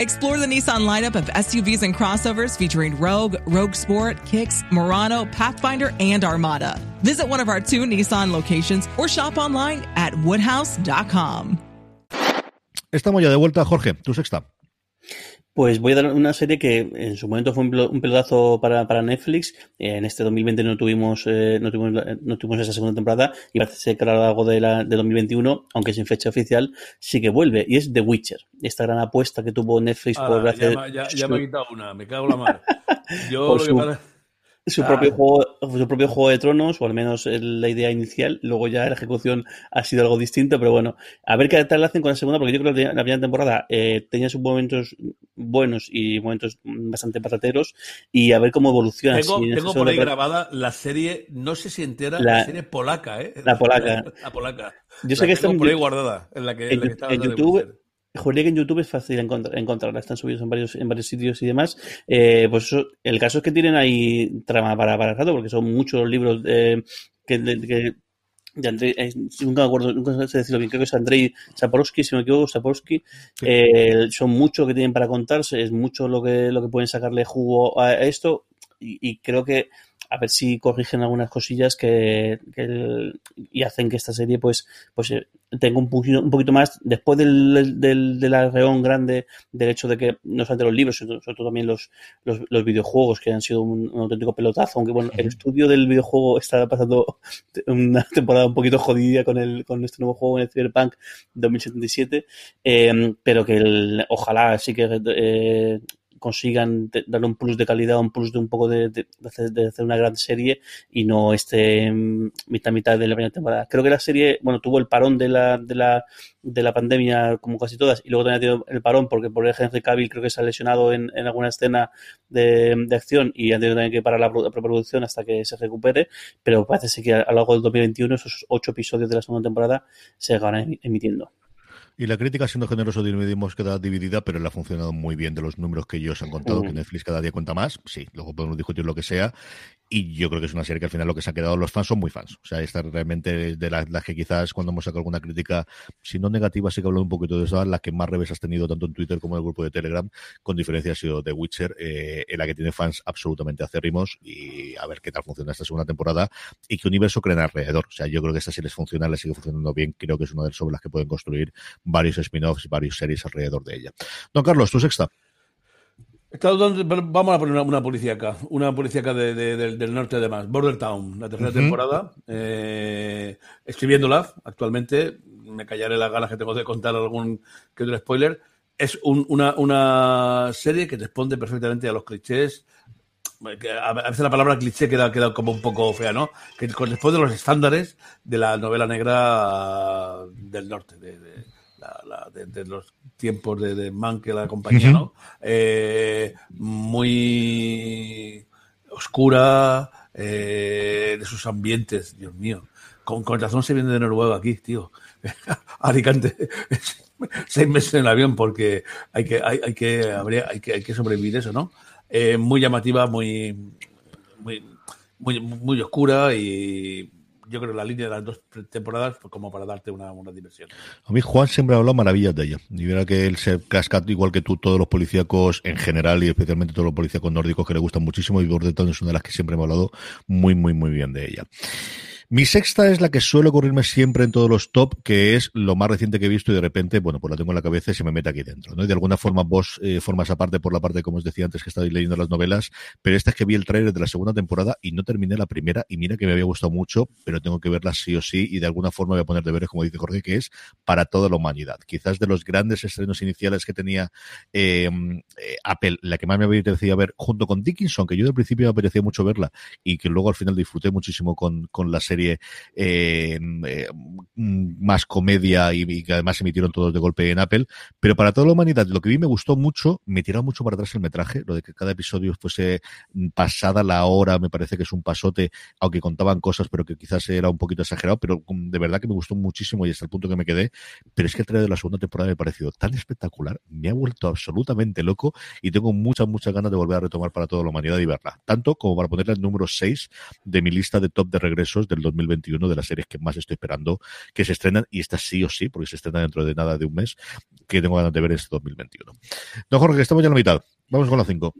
Explore the Nissan lineup of SUVs and crossovers featuring Rogue, Rogue Sport, Kicks, Murano, Pathfinder, and Armada. Visit one of our two Nissan locations or shop online at woodhouse.com. Estamos ya de vuelta, Jorge, tu sexta. Pues voy a dar una serie que en su momento fue un pelotazo para, para Netflix. En este 2020 no tuvimos, eh, no tuvimos no tuvimos esa segunda temporada y parece que a lo largo de, la, de 2021, aunque sin fecha oficial, sí que vuelve. Y es The Witcher. Esta gran apuesta que tuvo Netflix ah, por hacer. Ya, ya, me he quitado una, me cago en la mano. *laughs* Yo lo que pasa su propio, juego, su propio juego de tronos, o al menos la idea inicial. Luego ya la ejecución ha sido algo distinto, pero bueno, a ver qué tal hacen con la segunda, porque yo creo que la primera temporada eh, tenía sus momentos buenos y momentos bastante patateros, y a ver cómo evoluciona. Tengo, si tengo por ahí grabada la serie, no sé si entera, la, la serie polaca, ¿eh? La polaca. La, *laughs* la polaca. Yo sé la que está por ahí guardada, en la que, en, en la que estaba en YouTube. Juraría que en YouTube es fácil encontrar, encontrarla, están subidos en varios, en varios sitios y demás. Eh, pues eso, el caso es que tienen ahí trama para, para el rato, porque son muchos los libros eh, que, de, que de Andrei, eh, nunca me acuerdo, nunca sé decirlo bien, creo que es Andrei Saporowski, si no me equivoco, Saporowski, eh, son muchos que tienen para contarse, es mucho lo que, lo que pueden sacarle jugo a esto, y, y creo que a ver si corrigen algunas cosillas que, que el, y hacen que esta serie pues pues eh, tenga un poquito, un poquito más después del, del, del arreón grande del hecho de que no solamente los libros sino sobre todo también los, los, los, videojuegos que han sido un, un auténtico pelotazo aunque bueno el estudio del videojuego está pasando *laughs* una temporada un poquito jodida con el con este nuevo juego en el Cyberpunk 2077 eh, pero que el, ojalá sí que eh, consigan darle un plus de calidad, un plus de un poco de, de, de, hacer, una gran serie y no este mitad mitad de la primera temporada. Creo que la serie, bueno, tuvo el parón de la, de la, de la pandemia como casi todas y luego también ha tenido el parón porque por ejemplo Henry Cavill creo que se ha lesionado en, alguna escena de, de, acción y ha tenido también que parar la, preproducción hasta que se recupere, pero parece que a lo largo del 2021 esos ocho episodios de la segunda temporada se van emitiendo. Y la crítica, siendo generoso, dividimos queda dividida, pero le ha funcionado muy bien de los números que ellos han contado, que Netflix cada día cuenta más. Sí, luego podemos discutir lo que sea. Y yo creo que es una serie que al final lo que se ha quedado los fans son muy fans. O sea, esta realmente de las, que quizás cuando hemos sacado alguna crítica, si no negativa, sí que hablado un poquito de eso, las que más revés has tenido tanto en Twitter como en el grupo de Telegram, con diferencia ha sido The Witcher, eh, en la que tiene fans absolutamente acérrimos y a ver qué tal funciona esta segunda temporada y qué universo creen alrededor. O sea, yo creo que esta serie es funcional, le sigue funcionando bien. Creo que es una de las sobre las que pueden construir varios spin-offs y varias series alrededor de ella. Don Carlos, tu sexta. Vamos a poner una, policía acá, una policía acá del norte además, Border Town, la tercera temporada, eh, escribiéndola actualmente, me callaré las ganas que tengo de contar algún que otro spoiler, es una, una, serie que responde perfectamente a los clichés, a veces la palabra cliché queda, queda como un poco fea, ¿no? Que corresponde a los estándares de la novela negra del norte, de de, los tiempos de, de que la compañía, ¿no? Eh, muy oscura, eh, de sus ambientes, Dios mío. Con, con, razón se viene de Noruega aquí, tío. *laughs* Alicante. *laughs* Seis meses en el avión porque hay que, hay, hay que, habría, hay que, hay que sobrevivir eso, ¿no? Eh, muy llamativa, muy, muy, muy, muy oscura y yo creo, la línea de las dos temporadas fue como para darte una, una diversión. A mí Juan siempre ha hablado maravillas de ella. Y verá que él se casca igual que tú, todos los policíacos en general y especialmente todos los policíacos nórdicos que le gustan muchísimo y Bordertown es una de las que siempre me ha hablado muy, muy, muy bien de ella. Mi sexta es la que suele ocurrirme siempre en todos los top, que es lo más reciente que he visto y de repente, bueno, pues la tengo en la cabeza y se me mete aquí dentro, ¿no? Y de alguna forma vos eh, formas aparte por la parte, como os decía antes, que estáis leyendo las novelas, pero esta es que vi el trailer de la segunda temporada y no terminé la primera y mira que me había gustado mucho, pero tengo que verla sí o sí y de alguna forma voy a poner deberes, como dice Jorge, que es para toda la humanidad. Quizás de los grandes estrenos iniciales que tenía em, eh, Apple, la que más me había parecido ver junto con Dickinson, que yo del principio me apetecía mucho verla y que luego al final disfruté muchísimo con, con la serie eh, eh, más comedia y, que además se emitieron todos de golpe en Apple. Pero para toda la humanidad, lo que vi me gustó mucho, me tiraba mucho para atrás el metraje, lo de que cada episodio fuese pasada la hora, me parece que es un pasote, aunque contaban cosas, pero que quizás era un poquito exagerado, pero de verdad que me gustó muchísimo y hasta el punto que me quedé. Pero es que el trailer de la segunda temporada me ha parecido tan espectacular, me ha vuelto absolutamente loco y tengo muchas, muchas ganas de volver a retomar para toda la humanidad y verla. Tanto como para ponerla el número 6 de mi lista de top de regresos del 2021 de las series que más estoy esperando que se estrenan, y esta sí o sí, porque se estrena dentro de nada de un mes, que tengo ganas de ver este 2021. Don Jorge, estamos ya en la mitad. Vamos con la 5.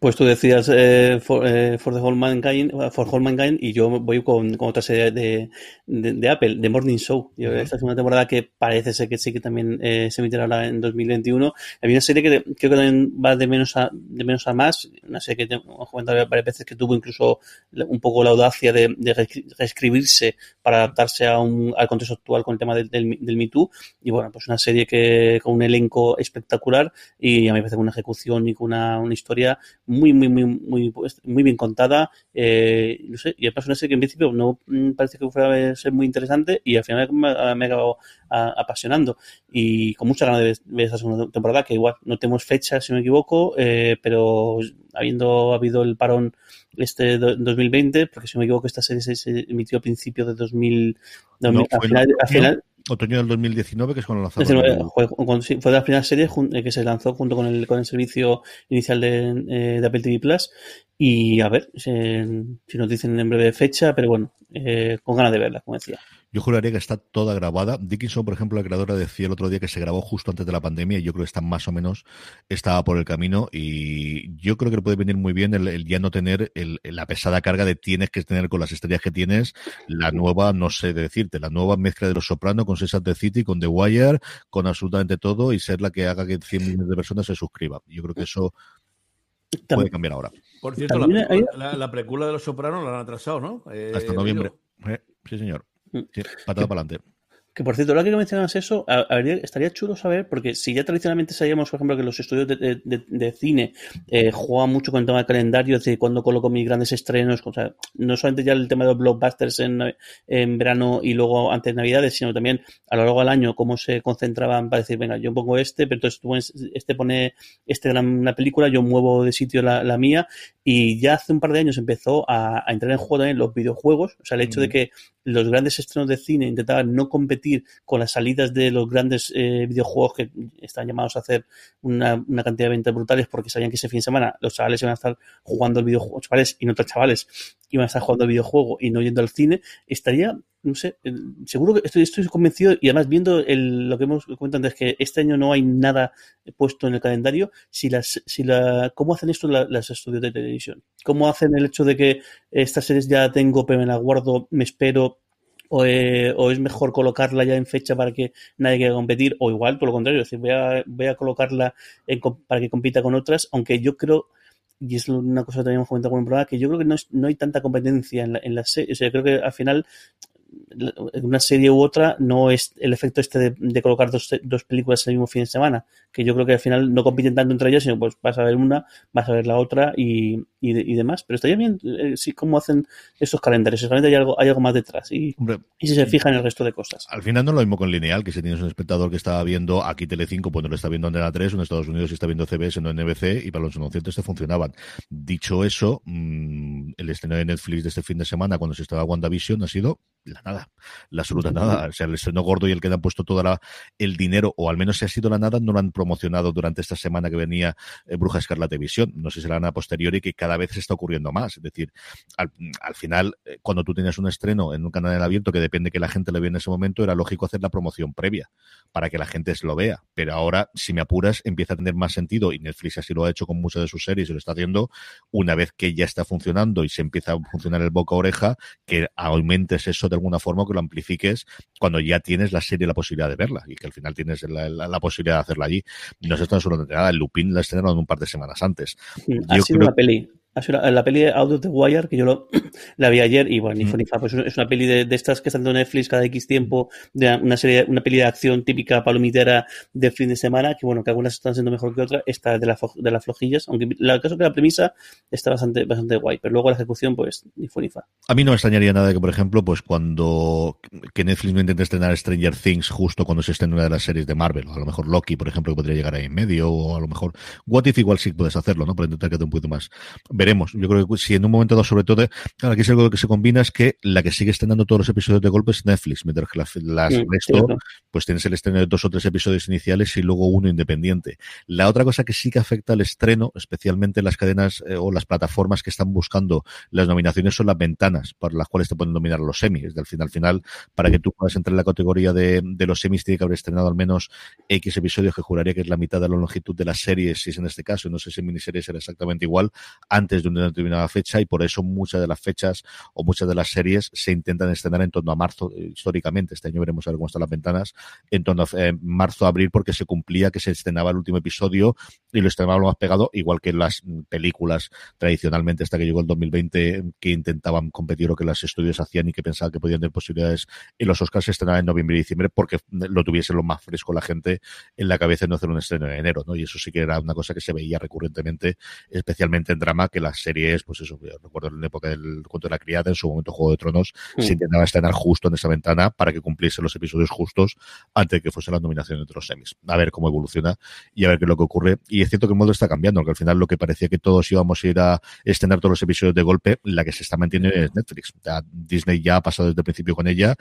Pues tú decías eh, for, eh, for, the Whole Mankind, for Whole Mankind y yo voy con, con otra serie de, de, de, Apple, The Morning Show. Yo, Esta es una temporada que parece ser que sí que también eh, se emitirá ahora en 2021. Hay una serie que creo que también va de menos a, de menos a más. Una serie que hemos comentado varias veces que tuvo incluso un poco la audacia de, de reescribirse para adaptarse a un, al contexto actual con el tema del, del, del Me Too. Y bueno, pues una serie que con un elenco espectacular y a mí me parece una ejecución y con una, una historia muy, muy, muy, muy, pues, muy bien contada. Eh, no sé, y serie que en principio no mm, parece que fuera a ser muy interesante y al final me, ha acabado apasionando. Y con mucha ganas de ver esa segunda temporada, que igual no tenemos fecha, si no me equivoco, eh, pero habiendo habido el parón este 2020, porque si no me equivoco, esta serie se, emitió a principios de 2000. al final Otoño del 2019, que es cuando lanzaron. Fue, fue la primera serie eh, que se lanzó junto con el, con el servicio inicial de, eh, de Apple TV Plus. Y a ver si, si nos dicen en breve fecha, pero bueno, eh, con ganas de verla, como decía. Yo juraría que está toda grabada. Dickinson, por ejemplo, la creadora decía el otro día que se grabó justo antes de la pandemia y yo creo que está más o menos, estaba por el camino y yo creo que le puede venir muy bien el, ya no tener el, la pesada carga de tienes que tener con las estrellas que tienes, la nueva, no sé de decirte, la nueva mezcla de Los Sopranos con Sesame City, con The Wire, con absolutamente todo y ser la que haga que 100 millones de personas se suscriban. Yo creo que eso puede cambiar ahora. Por cierto, la, la, precula de Los Sopranos la han atrasado, ¿no? Eh, Hasta noviembre. Eh, sí, señor. Mm. Sí, patada para adelante. Que por cierto, ahora que mencionas eso, habría, estaría chulo saber, porque si ya tradicionalmente sabíamos, por ejemplo, que los estudios de, de, de cine eh, juegan mucho con el tema del calendario, de cuando coloco mis grandes estrenos, o sea, no solamente ya el tema de los blockbusters en, en verano y luego antes de Navidades, sino también a lo largo del año, cómo se concentraban para decir, venga, yo pongo este, pero entonces tú este pone este gran, una película, yo muevo de sitio la, la, mía, y ya hace un par de años empezó a, a entrar en juego también los videojuegos, o sea, el hecho mm. de que los grandes estrenos de cine intentaban no competir con las salidas de los grandes eh, videojuegos que están llamados a hacer una, cantidad de ventas brutales porque sabían que ese fin de semana los chavales iban a estar jugando el videojuego, chavales y no otros chavales iban a estar jugando el videojuego y no yendo al cine, estaría no sé, seguro que estoy, estoy convencido y además viendo el, lo que hemos comentado antes, que este año no hay nada puesto en el calendario, si las, si la, ¿cómo hacen esto las estudios de televisión? ¿Cómo hacen el hecho de que estas series ya tengo, pero me la guardo, me espero, o, eh, o, es mejor colocarla ya en fecha para que nadie quiera competir, o igual, por lo contrario, es decir, voy a, voy a colocarla en, para que compita con otras, aunque yo creo y es una cosa que también hemos comentado con un programa, que yo creo que no, no hay tanta competencia en la, en la serie. O sea, creo que al final una serie u otra no es el efecto este de, de colocar dos, dos, películas el mismo fin de semana, que yo creo que al final no compiten tanto entre ellas, sino pues vas a ver una, vas a ver la otra y, y, de, y demás. Pero estaría bien, eh, sí, cómo hacen esos calendarios. Realmente hay algo, hay algo más detrás y, Hombre, y si se fijan en el resto de cosas. Al final no es lo mismo con lineal, que si tienes un espectador que está viendo aquí Telecinco, pues no lo está viendo en Antena 3, en Estados Unidos y está viendo CBS, no en NBC, y para los anunciantes te funcionaban. Dicho eso, mmm, el estreno de Netflix de este fin de semana, cuando se estaba WandaVision, ha sido la nada, la absoluta nada. O sea, el estreno gordo y el que le han puesto todo el dinero, o al menos si ha sido la nada, no lo han promocionado durante esta semana que venía eh, Bruja Escarlata Visión. No sé si será a posteriori que cada vez se está ocurriendo más. Es decir, al, al final, eh, cuando tú tenías un estreno en un canal en abierto que depende que la gente lo vea en ese momento, era lógico hacer la promoción previa para que la gente se lo vea. Pero ahora, si me apuras, empieza a tener más sentido, y Netflix así lo ha hecho con muchas de sus series y lo está haciendo, una vez que ya está funcionando y se empieza a funcionar el boca a oreja, que aumentes eso de alguna forma, que lo amplifiques cuando ya tienes la serie la posibilidad de verla y que al final tienes la, la, la posibilidad de hacerla allí. No se están solo de nada, el Lupin la estrenaron un par de semanas antes. Ha Yo sido creo... una peli la peli de Out of the Wire, que yo lo, *clears throat* la vi ayer, y bueno, ni mm. pues es una peli de, de, estas que están en Netflix cada X tiempo, de una serie, una peli de acción típica palomitera de fin de semana, que bueno, que algunas están siendo mejor que otras, esta de, la, de las flojillas, aunque el caso que la premisa está bastante, bastante guay, pero luego la ejecución, pues, ni fue ni fa. A mí no me extrañaría nada que, por ejemplo, pues cuando que Netflix me intente estrenar Stranger Things justo cuando se estrene una de las series de Marvel, o a lo mejor Loki, por ejemplo, que podría llegar ahí en medio, o a lo mejor What If igual sí puedes hacerlo, ¿no? Para intentar que te un poquito más. Veremos. Yo creo que si en un momento dado, sobre todo, aquí es algo que se combina, es que la que sigue estrenando todos los episodios de golpe es Netflix, mientras que las, las sí, resto, pues tienes el estreno de dos o tres episodios iniciales y luego uno independiente. La otra cosa que sí que afecta al estreno, especialmente las cadenas eh, o las plataformas que están buscando las nominaciones, son las ventanas por las cuales te pueden nominar los semis. Del final final, para que tú puedas entrar en la categoría de, de los semis, tiene que haber estrenado al menos X episodios, que juraría que es la mitad de la longitud de las series, si es en este caso, no sé si en miniseries será exactamente igual, antes de una determinada fecha y por eso muchas de las fechas o muchas de las series se intentan estrenar en torno a marzo históricamente. Este año veremos a ver cómo están las ventanas en torno a eh, marzo, abril, porque se cumplía que se estrenaba el último episodio y lo estrenaba lo más pegado, igual que las películas tradicionalmente hasta que llegó el 2020 que intentaban competir o que los estudios hacían y que pensaban que podían tener posibilidades en los Oscars se estrenaban en noviembre y diciembre porque lo tuviese lo más fresco la gente en la cabeza y no hacer un estreno en enero, ¿no? Y eso sí que era una cosa que se veía recurrentemente, especialmente en drama, que las series, pues eso, recuerdo en la época del cuento de la criada, en su momento Juego de Tronos, mm. se intentaba estrenar justo en esa ventana para que cumpliese los episodios justos antes de que fuese la nominación entre los semis. A ver cómo evoluciona y a ver qué es lo que ocurre. Y es cierto que el modo está cambiando, porque al final lo que parecía que todos íbamos a ir a estrenar todos los episodios de golpe, la que se está manteniendo es Netflix. Disney ya ha pasado desde el principio con ella.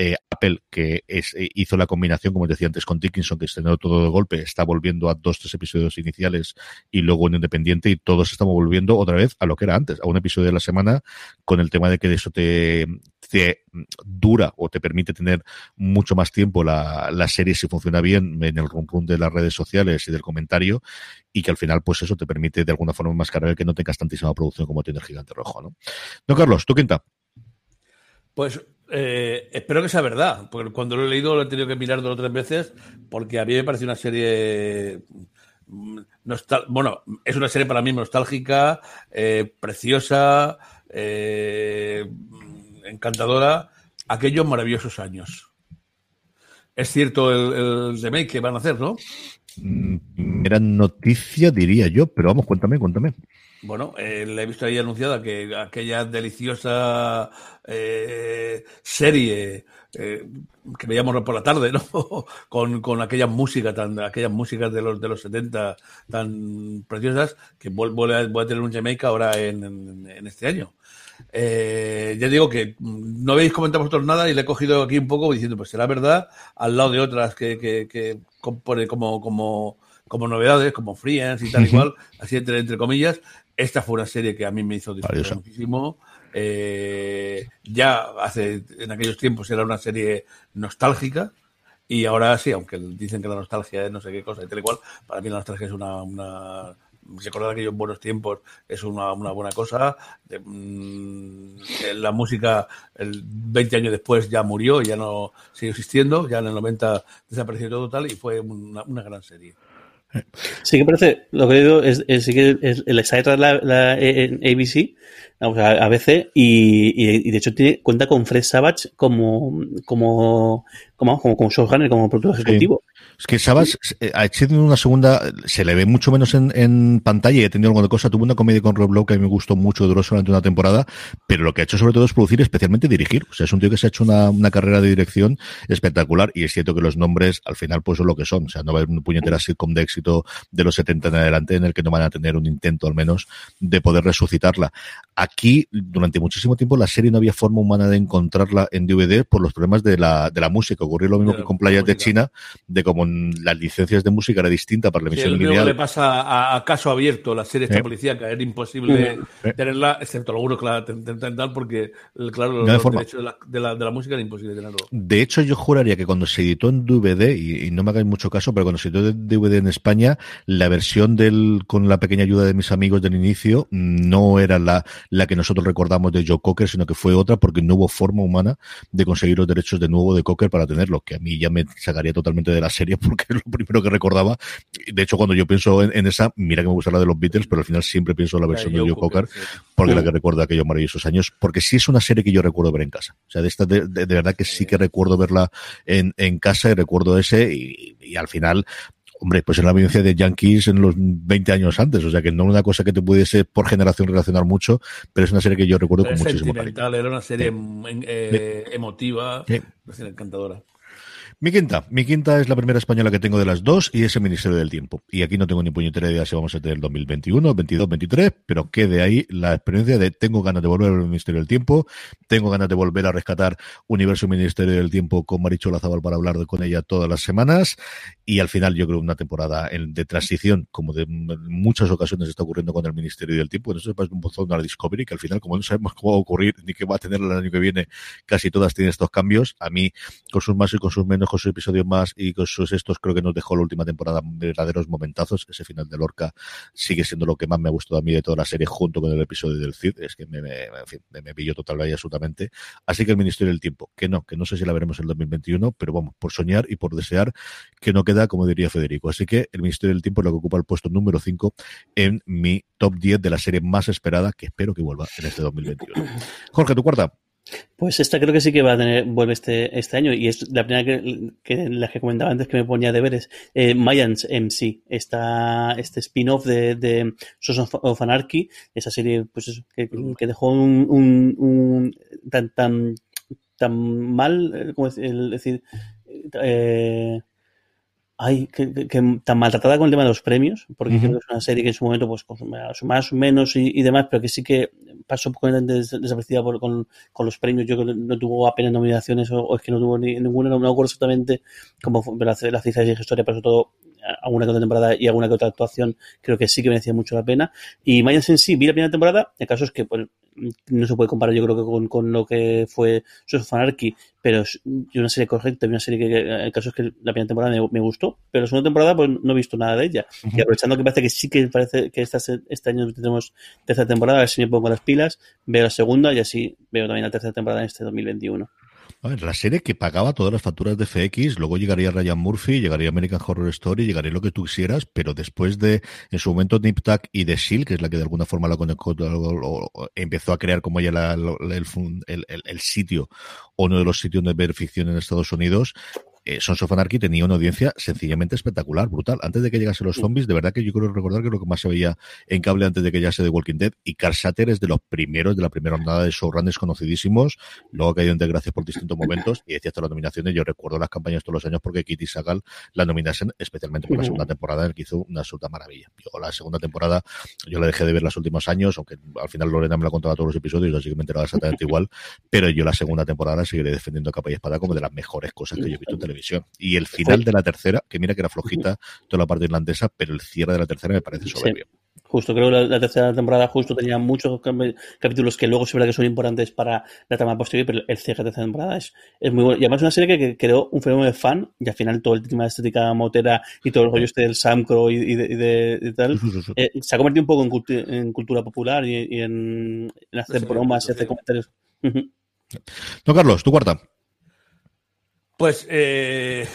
Eh, Apple, que eh, hizo la combinación, como decía antes, con Dickinson, que estrenó todo de golpe, está volviendo a dos, tres episodios iniciales y luego en Independiente, y todos estamos volviendo otra vez a lo que era antes, a un episodio de la semana, con el tema de que eso te, te dura o te permite tener mucho más tiempo la, la serie si funciona bien en el rum de las redes sociales y del comentario y que al final pues eso te permite de alguna forma más cargar que no tengas tantísima producción como tiene el gigante rojo, ¿no? No, Carlos, ¿tú quinta? Pues eh, espero que sea verdad, porque cuando lo he leído lo he tenido que mirar dos o tres veces porque a mí me parece una serie nostal bueno, es una serie para mí nostálgica, eh, preciosa, eh, encantadora, aquellos maravillosos años. Es cierto el, el remake que van a hacer, ¿no? Era noticia, diría yo, pero vamos, cuéntame, cuéntame. Bueno, eh, le he visto ahí anunciada que aquella deliciosa eh, serie eh, que veíamos por la tarde, *laughs* ¿no? con, con aquellas músicas tan, aquellas músicas de los de los 70 tan preciosas que vuelve a, a tener un Jamaica ahora en, en, en este año. eh, ya digo que no habéis comentado vosotros nada y le he cogido aquí un poco diciendo, pues será verdad, al lado de otras que, que, que compone como, como, como novedades, como Friends y tal y cual, así entre, entre comillas. Esta fue una serie que a mí me hizo disfrutar Valiosa. muchísimo. Eh, ya hace, en aquellos tiempos era una serie nostálgica. Y ahora sí, aunque dicen que la nostalgia es no sé qué cosa y tal y cual, para mí la nostalgia es una, una recordar aquellos buenos tiempos es una, una buena cosa. De, mm, la música, el 20 años después ya murió, ya no sigue existiendo, ya en el 90 desapareció todo tal y fue una, una gran serie. Sí que parece, lo que digo es, es, que es, el extra la, la, en ABC, vamos, a ABC, y, y, y, de hecho tiene, cuenta con Fred Savage como, como, como, como, como showrunner, como productor ejecutivo. Sí. Es que Sabas ha tenido una segunda, se le ve mucho menos en, en pantalla y ha tenido alguna cosa. Tuvo una comedia con Rob Lowe que a mí me gustó mucho, duró solamente una temporada, pero lo que ha hecho sobre todo es producir, especialmente dirigir. O sea, es un tío que se ha hecho una, una carrera de dirección espectacular y es cierto que los nombres al final pues son lo que son. O sea, no va a haber una puñetera sitcom de éxito de los 70 en adelante en el que no van a tener un intento al menos de poder resucitarla. Aquí, durante muchísimo tiempo, la serie no había forma humana de encontrarla en DVD por los problemas de la, de la música. Ocurrió lo mismo que con Playas de China, de como las licencias de música era distinta para la emisión sí, lineal. le pasa a, a, caso abierto la serie esta eh. policíaca, era imposible eh. tenerla, excepto lo que la tal, porque claro, los, los derechos de la, de, la, de la, música era imposible tenerlo. De hecho, yo juraría que cuando se editó en DVD, y, y, no me hagáis mucho caso, pero cuando se editó en DVD en España, la versión del con la pequeña ayuda de mis amigos del inicio no era la, la que nosotros recordamos de Joe Cocker, sino que fue otra porque no hubo forma humana de conseguir los derechos de nuevo de Cocker para tenerlo, que a mí ya me sacaría totalmente de la serie *laughs* porque es lo primero que recordaba. De hecho, cuando yo pienso en, en esa, mira que me gusta la de los Beatles, pero al final siempre pienso en la versión de Joe Cocker, sí. porque uh. la que recuerda aquellos maravillosos años, porque sí es una serie que yo recuerdo ver en casa. O sea, de esta, de, de, de verdad que sí que recuerdo verla en, en casa y recuerdo ese, y, y al final, hombre, pues en la vivencia de Yankees en los 20 años antes, o sea que no una cosa que te pudiese por generación relacionar mucho, pero es una serie que yo recuerdo pero con muchísimo cariño. Era una serie sí. eh, emotiva, sí. una serie encantadora. Mi quinta, mi quinta es la primera española que tengo de las dos y es el Ministerio del Tiempo. Y aquí no tengo ni puñetera idea si vamos a tener el 2021, 22, 23, pero quede ahí la experiencia de tengo ganas de volver al Ministerio del Tiempo, tengo ganas de volver a rescatar Universo Ministerio del Tiempo con Maricho Lazabal para hablar con ella todas las semanas y al final yo creo una temporada de transición, como de muchas ocasiones está ocurriendo con el Ministerio del Tiempo, se pasa un botón a la Discovery, que al final como no sabemos cómo va a ocurrir ni qué va a tener el año que viene, casi todas tienen estos cambios. A mí, con sus más y con sus menos, con sus episodios más y con sus estos, creo que nos dejó la última temporada verdaderos momentazos. Ese final de Lorca sigue siendo lo que más me ha gustado a mí de toda la serie, junto con el episodio del Cid. Es que me, me, en fin, me, pilló total y absolutamente. Así que el Ministerio del Tiempo, que no, que no sé si la veremos en el 2021, pero vamos, por soñar y por desear que no queda, como diría Federico. Así que el Ministerio del Tiempo es lo que ocupa el puesto número 5 en mi top 10 de la serie más esperada, que espero que vuelva en este 2021. Jorge, tu cuarta. Pues esta creo que sí que va a tener, vuelve este, este año y es la primera que, que la que comentaba antes que me ponía deberes. Eh, Mayans MC, esta, este spin-off de, de Sons of Anarchy, esa serie pues eso, que, dejó un, un, un, tan, tan, tan mal, como decir, eh, ay, que, que, que, tan maltratada con el tema de los premios, porque uh -huh. creo que es una serie que en su momento, pues, más o menos y, y, demás, pero que sí que pasó poco desapercibida por, con, con, los premios. Yo creo que no tuvo apenas nominaciones o, o es que no tuvo ni, ninguna, no me acuerdo exactamente cómo fue la, la cifra de historia, pero sobre todo alguna que otra temporada y alguna que otra actuación creo que sí que merecía mucho la pena. Y Mayans en sí, vi la primera temporada, el caso es que pues, no se puede comparar yo creo que con, con lo que fue Sons Anarchy, pero es una serie correcta, una serie que el caso es que la primera temporada me, me gustó, pero la segunda temporada pues no he visto nada de ella. Uh -huh. Y aprovechando que parece que sí que parece que esta, este año tenemos tercera temporada, a ver si me pongo las pilas, veo la segunda y así veo también la tercera temporada en este 2021. A ver, la serie que pagaba todas las facturas de FX, luego llegaría Ryan Murphy, llegaría American Horror Story, llegaría lo que tú quisieras, pero después de, en su momento, Nip Tuck y The Shield, que es la que de alguna forma la conectó, empezó a crear como ya la, el, el, el, el, sitio, o uno de los sitios de ver ficción en Estados Unidos, eh, Sons of Anarchy tenía una audiencia sencillamente espectacular, brutal. Antes de que llegasen los zombies, de verdad que yo creo recordar que lo que más se veía en cable antes de que llegase The Walking Dead y Carl Satter es de los primeros de la primera jornada de showrunners conocidísimos, luego ha caído en desgracia por distintos momentos y decía hasta las nominaciones, yo recuerdo las campañas todos los años porque Kitty Sagal la nominasen especialmente por la segunda temporada en que hizo una absoluta maravilla. Yo la segunda temporada, yo la dejé de ver los últimos años, aunque al final Lorena me la contaba todos los episodios, así que me enteraba exactamente igual, pero yo la segunda temporada seguiré defendiendo capa y espada como de las mejores cosas que yo he visto en televisión. Y el final de la tercera, que mira que era flojita toda la parte irlandesa, pero el cierre de la tercera me parece soberbio. Justo, creo que la, tercera temporada justo tenía muchos capítulos que luego se verá que son importantes para la trama posterior, pero el cierre de la tercera temporada es, es muy bueno. Y además es una serie que, creó un fenómeno de fan, y al final todo el tema de estética motera y todo el rollo este del Samcro y, de, tal, eh, se ha convertido un poco en, en cultura popular y, en, hacer bromas y hacer comentarios. No, Carlos, tu cuarta. Pues eh,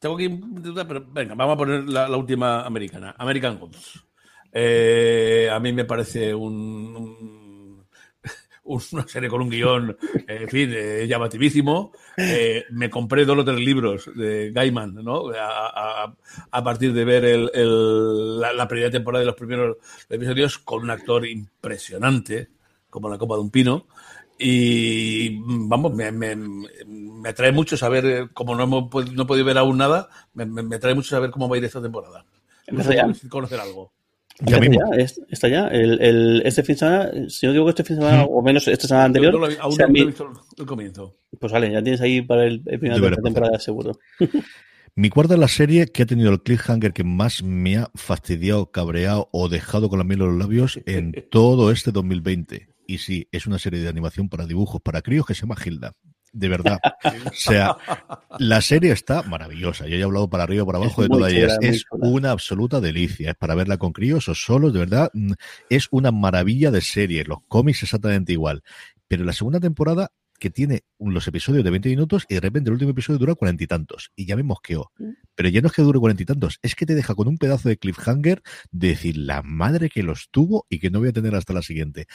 tengo que pero venga, vamos a poner la, la última americana, American Gods. Eh, a mí me parece un, *laughs* una serie con un guion, eh, en fin, eh, llamativísimo. me compré dos o tres libros de Gaiman, ¿no? A, partir de ver el, la, primera temporada de los primeros episodios con un actor impresionante, como la copa de un pino. Y vamos, me, me, me atrae mucho saber, como no, hemos, no he podido ver aún nada, me, me, atrae mucho saber cómo va a ir esta temporada. conocer algo. Ya, ya está ya. El, el, este fin de semana, si no digo que este fin de semana, *laughs* o menos esta semana anterior. No, aún no he visto el comienzo. Pues vale, ya tienes ahí para el, el final de, la temporada, seguro. *laughs* Mi cuarta es la serie que ha tenido el cliffhanger que más me ha fastidiado, cabreado o dejado con la miel en los labios en *laughs* todo este 2020. Y sí, es una serie de animación para dibujos para críos que se llama Hilda de verdad. *laughs* O sea, la serie está maravillosa. Yo he hablado para arriba y para abajo de todas ellas. Es una absoluta delicia. Es para verla con críos o solos, de verdad. Mm, es una maravilla de serie. Los cómics exactamente igual. Pero la segunda temporada que tiene los episodios de 20 minutos y de repente el último episodio dura cuarenta y tantos. Y ya me mosqueó. Mm. Pero ya no es que dure cuarenta y tantos, es que te deja con un pedazo de cliffhanger de decir la madre que los tuvo y que no voy a tener hasta la siguiente.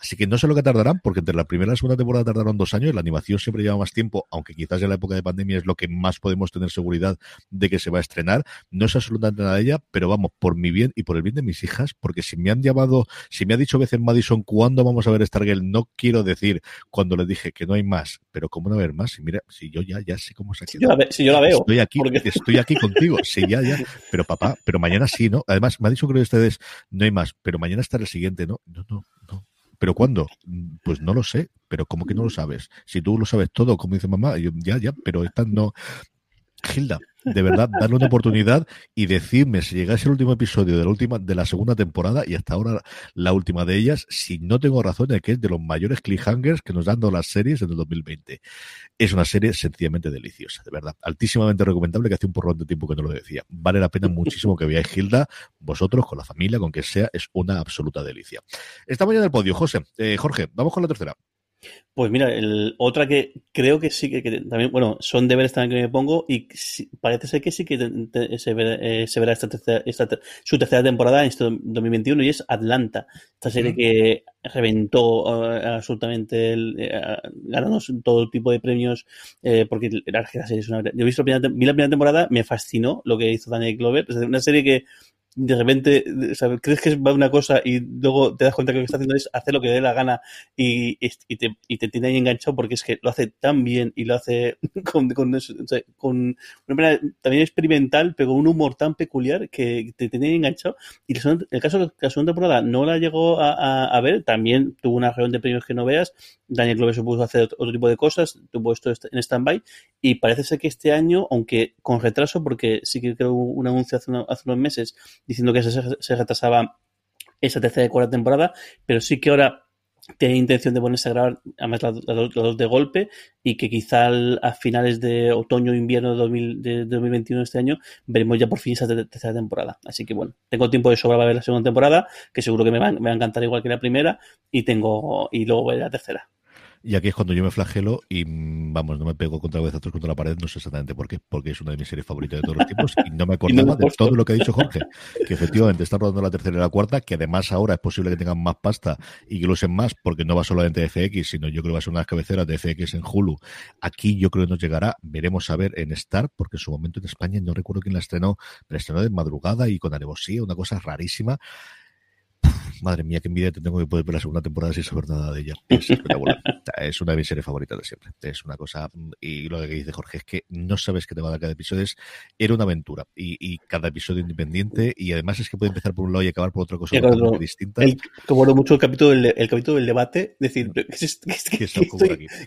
Así que no sé lo que tardarán, porque entre la primera y la segunda temporada tardaron dos años, la animación siempre lleva más tiempo, aunque quizás en la época de pandemia es lo que más podemos tener seguridad de que se va a estrenar. No es absolutamente nada de ella, pero vamos, por mi bien y por el bien de mis hijas, porque si me han llamado, si me ha dicho veces Madison, ¿cuándo vamos a ver Stargirl? No quiero decir cuando les dije que no hay más, pero ¿cómo no haber más? Si mira, si yo ya, ya sé cómo se ha Si yo la, si yo la veo. Estoy aquí, *laughs* estoy aquí contigo. Sí, ya, ya. Pero papá, pero mañana sí, ¿no? Además, me ha dicho creo que ustedes, no hay más, pero mañana estará el siguiente, ¿no? No, no, no. ¿Pero cuándo? Pues no lo sé, pero ¿cómo que no lo sabes? Si tú lo sabes todo, como dice mamá, yo, ya, ya, pero esta no. Gilda, de verdad, darle una oportunidad y decirme si llegase el último episodio de la última, de la segunda temporada y hasta ahora la última de ellas, si no tengo razón de que es de los mayores cliffhangers que nos dan las series en el 2020. Es una serie sencillamente deliciosa, de verdad. Altísimamente recomendable que hace un porrón de tiempo que no lo decía. Vale la pena muchísimo que veáis Gilda, vosotros, con la familia, con que sea, es una absoluta delicia. Estamos ya en el podio, José. Eh, Jorge, vamos con la tercera. Pues mira, el, otra que creo que sí que, también, bueno, son deberes también que me pongo y parece ser que sí que se, verá, eh, esta, tercera, esta su tercera temporada en este 2021 y es Atlanta, esta serie que reventó eh, absolutamente, el, eh, ganando todo tipo de premios porque la, serie es una... Yo he visto la primera, vi la primera temporada, me fascinó lo que hizo Daniel Glover, es una serie que de repente crees que va una cosa y luego te das cuenta que lo que está haciendo es hacer lo que dé la gana y, te, y te tiene ahí enganchado porque es que lo hace tan bien y lo hace *laughs* con, con, una manera también experimental, pero con un humor tan peculiar que te tiene enganchado. Y el caso de la segunda temporada no la llegó a, a, ver, también tuvo una reunión de premios que no veas. Daniel Glover se puso a hacer otro tipo de cosas, tuvo esto en stand-by y parece ser que este año, aunque con retraso, porque sí que creo un anuncio hace, hace unos meses diciendo que se, retrasaba esa tercera y cuarta temporada, pero sí que ahora tiene intención de ponerse a grabar además las dos de golpe y que quizá a finales de otoño o invierno de, 2021 este año veremos ya por fin esa tercera temporada. Así que bueno, tengo tiempo de sobra para ver la segunda temporada, que seguro que me va, a encantar igual que la primera, y tengo y luego ver la tercera. Y aquí es cuando yo me flagelo y, mm, vamos, no me pego contra cabezazos contra la pared, no sé exactamente por qué, porque es una de mis series favoritas de todos los tiempos y no me *laughs* acordaba de todo lo que ha dicho Jorge, que efectivamente está rodando la tercera y la cuarta, que además ahora es posible que tengan más pasta y que lo usen más, porque no va solamente de FX, sino yo creo que va a ser una de las cabeceras de FX en Hulu. Aquí yo creo que nos llegará, veremos a ver en Star, porque en su momento en España no recuerdo quién la estrenó, pero estrenó de madrugada y con alevosía, una cosa rarísima madre mía, qué envidia te tengo que poder ver la segunda temporada sin saber nada de ella. Es espectacular. *laughs* es una de mis series favoritas de siempre. Es una cosa, y lo que dice Jorge es que no sabes qué te va a dar cada episodio. Es, era una aventura y, cada episodio independiente y además es que puede empezar por un lado y acabar por otra cosa distinta. como lo mucho el capítulo del, el capítulo del debate, decir, ¿qué, estoy,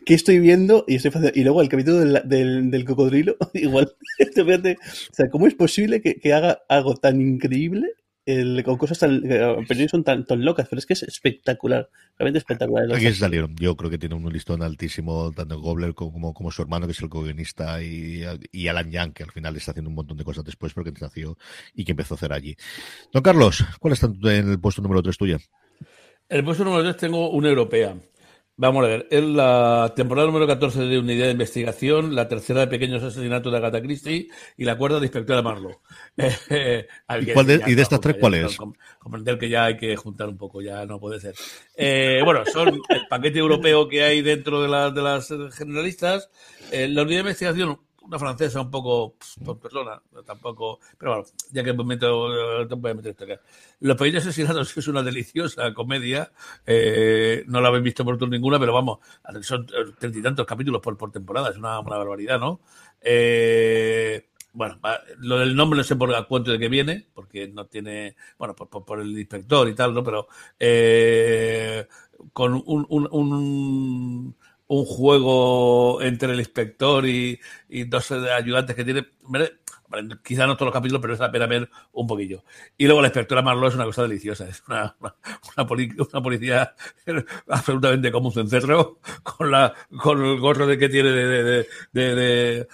estoy, viendo? Y, estoy y luego el capítulo del, del, cocodrilo, *laughs* igual. *laughs* o sea, ¿cómo es posible que, que haga algo tan increíble el, con cosas tan, pero son tan, tan, locas, pero es que es espectacular, realmente espectacular. Aquí salieron, yo creo que tiene un listón altísimo, tanto Gobler como, como su hermano, que es el co-guionista, y, y, Alan Young, que al final está haciendo un montón de cosas después porque nació y que empezó a hacer allí. Don Carlos, ¿cuál está en el puesto número 3 tuya? En el puesto número 3 tengo una europea. Vamos a ver, es la temporada número 14 de Unidad de Investigación, la tercera de Pequeños Asesinatos de Agatha Christie y la cuarta de Inspectora Marlowe. *laughs* ¿Y, de estas tres cuál es? Comprender que ya hay que juntar un poco, ya no puede ser. Eh, bueno, son el paquete europeo que hay dentro de, de las generalistas, eh, la Unidad de Investigación una francesa un poco por persona, tampoco, pero bueno, ya que me meto, te voy a meter esto acá. Los Pequeños Asesinatos es una deliciosa comedia, eh, no la habéis visto por tour ninguna, pero vamos, son treinta y tantos capítulos por, por temporada, es una, una barbaridad, ¿no? Eh, bueno, lo del nombre no sé por a cuento de que viene, porque no tiene, bueno, por, por, el inspector y tal, ¿no? Pero eh, con un, un, un un juego entre el inspector y, dos ayudantes que tiene. Quizá no todos los capítulos, pero es la pena ver un poquillo. Y luego la inspectora Marlowe es una cosa deliciosa. Es una, una, policía *laughs* absolutamente como un cencerro, con, la, con el gorro de que tiene de, de,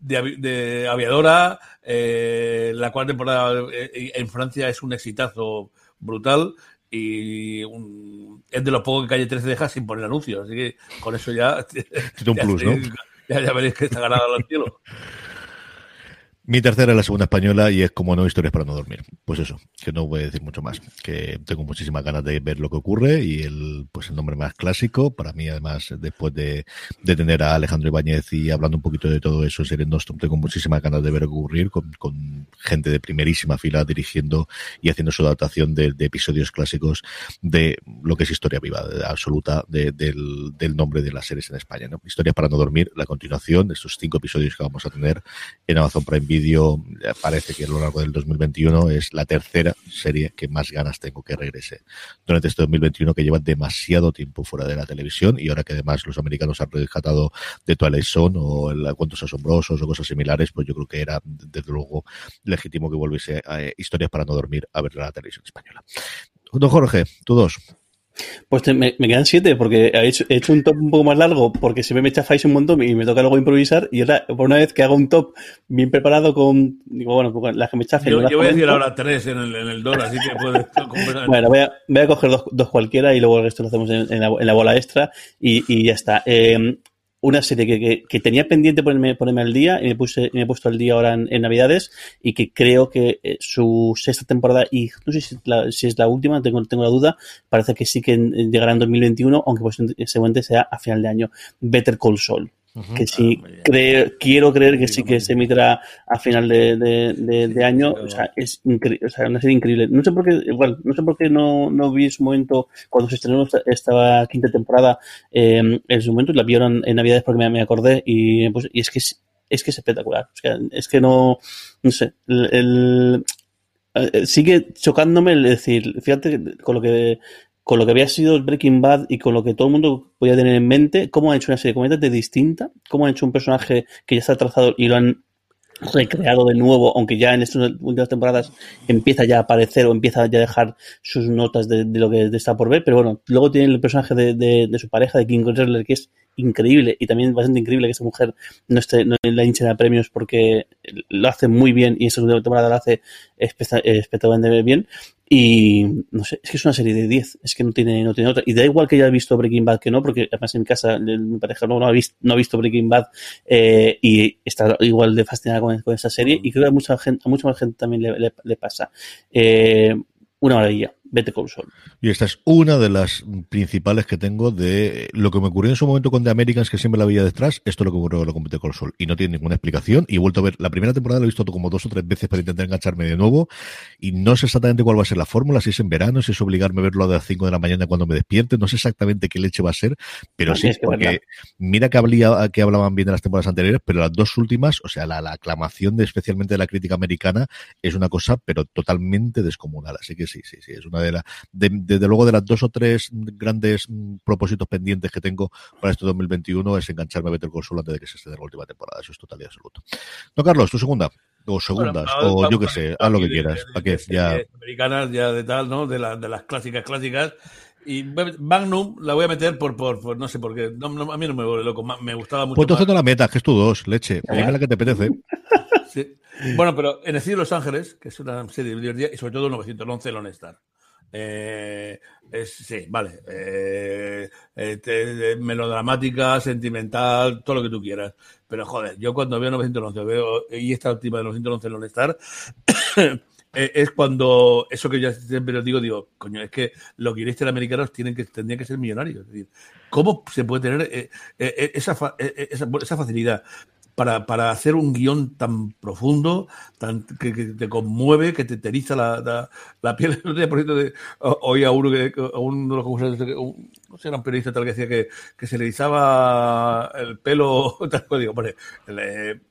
de, aviadora. Eh, la cuarta temporada eh, en Francia es un exitazo brutal y es de los pocos que Calle 13 deja sin poner anuncios. Así que con eso ya. un *laughs* plus, ¿no? Ya, ya, veréis que está ganado al cielo. *laughs* Mi tercera es la segunda española y es como no historias para no dormir. Pues eso, que no voy a decir mucho más. Que tengo muchísimas ganas de ver lo que ocurre y el, pues el nombre más clásico, para mí además, después de, de tener a Alejandro Ibáñez y hablando un poquito de todo eso, Seren Nostrum, tengo muchísimas ganas de ver ocurrir con, con gente de primerísima fila dirigiendo y haciendo su adaptación de, de episodios clásicos de lo que es historia viva, absoluta de, del, del nombre de las series en España. ¿no? Historias para no dormir, la continuación de estos cinco episodios que vamos a tener en Amazon Prime vídeo, parece que a lo largo del 2021 es la tercera serie que más ganas tengo que regrese durante este 2021 que lleva demasiado tiempo fuera de la televisión y ahora que además los americanos han rescatado de Twilight Zone o el Cuentos Asombrosos o cosas similares, pues yo creo que era desde luego legítimo que volviese a eh, Historias para no dormir a ver la televisión española. Don Jorge, tú dos. Pues me, quedan siete, porque he hecho, he hecho, un top un poco más largo, porque siempre me chafáis un montón y me toca luego improvisar. Y ahora, por una vez que hago un top bien preparado con. Digo, bueno, pues las que me chafen. Yo, yo voy a decir ahora tres en el, en el dólar, así que puedes. *laughs* bueno, voy a, voy a coger dos, dos, cualquiera y luego el resto lo hacemos en, en, la, en la, bola extra y, y ya está. Eh, una serie que, que, tenía pendiente ponerme, ponerme al día y me puse me he puesto al día ahora en, Navidades y que creo que eh, su sexta temporada y no sé si, la, si es la última, tengo, tengo la duda, parece que sí que llegará en 2021, aunque pues seguramente sea a final de año. Better Call Saul que sí, creo, quiero creer que sí que se emitirá a final de, de, de, año. O sea, es increíble, o sea, una serie increíble. No sé por qué, igual, no sé por qué no, no vi en su momento, cuando se estrenó esta, quinta temporada, eh, en su momento la vieron en Navidades porque me, me acordé y, pues, y es que es, es que es espectacular. O sea, es que no, no sé, el, el eh, sigue chocándome el decir, fíjate con lo que con lo que había sido Breaking Bad y con lo que todo el mundo podía tener en mente, cómo han hecho una serie completamente distinta, cómo han hecho un personaje que ya está trazado y lo han recreado de nuevo, aunque ya en estas últimas temporadas empieza ya a aparecer o empieza ya a dejar sus notas de, lo que está por ver, pero bueno, luego tiene el personaje de, de, su pareja, de King Conserler, que es increíble y también bastante increíble que esa mujer no esté no en la hincha de premios porque lo hace muy bien y esa segunda temporada lo hace espectacularmente bien y no sé, es que es una serie de 10, es que no tiene, no tiene otra. Y da igual que haya visto Breaking Bad que no, porque además en mi casa mi pareja no, no, ha, visto, no ha visto Breaking Bad eh, y está igual de fascinada con, con, esa serie. Y creo que a mucha gente, a mucha más gente también le, le, le pasa. Eh, una maravilla. Vete con Sol. Y esta es una de las principales que tengo de lo que me ocurrió en su momento con The Americans, que siempre la veía detrás. Esto es lo que ocurrió con Better Call Sol. Y no tiene ninguna explicación. Y he vuelto a ver, la primera temporada lo he visto como dos o tres veces para intentar engancharme de nuevo. Y no sé exactamente cuál va a ser la fórmula, si es en verano, si es obligarme a verlo a las 5 de la mañana cuando me despierte. No sé exactamente qué leche va a ser, pero sí, porque mira que, hablía, que hablaban bien de las temporadas anteriores, pero las dos últimas, o sea, la, la aclamación de especialmente de la crítica americana es una cosa, pero totalmente descomunal. Así que sí, sí, sí, es una de desde luego de las dos o tres grandes mm, propósitos pendientes que tengo para este 2021 es engancharme a Better Call Saul antes de que se estrene la última temporada. Eso es total y absoluto. No, Carlos, tu segunda o segundas, bueno, o yo qué sé, haz lo que quieras. ¿Para qué? Ya... Americanas, ya de tal, ¿no? De, la, de las clásicas, clásicas. Y Magnum la voy a meter por, por, por no sé, porque no, no, a mí no me vuelve loco, me gustaba mucho. Pues entonces no la metas, que es tu dos, leche. ¿Eh? la que te apetece. Sí. Bueno, pero en el cielo de Los Ángeles, que es una serie divertida, y sobre todo 911 Lone Star. Eh, es, sí, vale. Eh, eh, melodramática, sentimental, todo lo que tú quieras. Pero joder, yo cuando veo 911 veo, y esta última de 911 Lone Star, es cuando eso que yo siempre digo, digo, coño, es que los guionistas americanos tienen que, tendrían que ser millonarios. Es decir, ¿cómo se puede tener esa, esa facilidad? Para, para hacer un guion tan profundo, tan, que, te conmueve, que te teriza la, la, piel. *laughs* Por ejemplo, de, oía a uno, que, a uno de los un, no sé, era un periodista tal que decía que, que se le erizaba el pelo, *laughs* tal cual digo, el,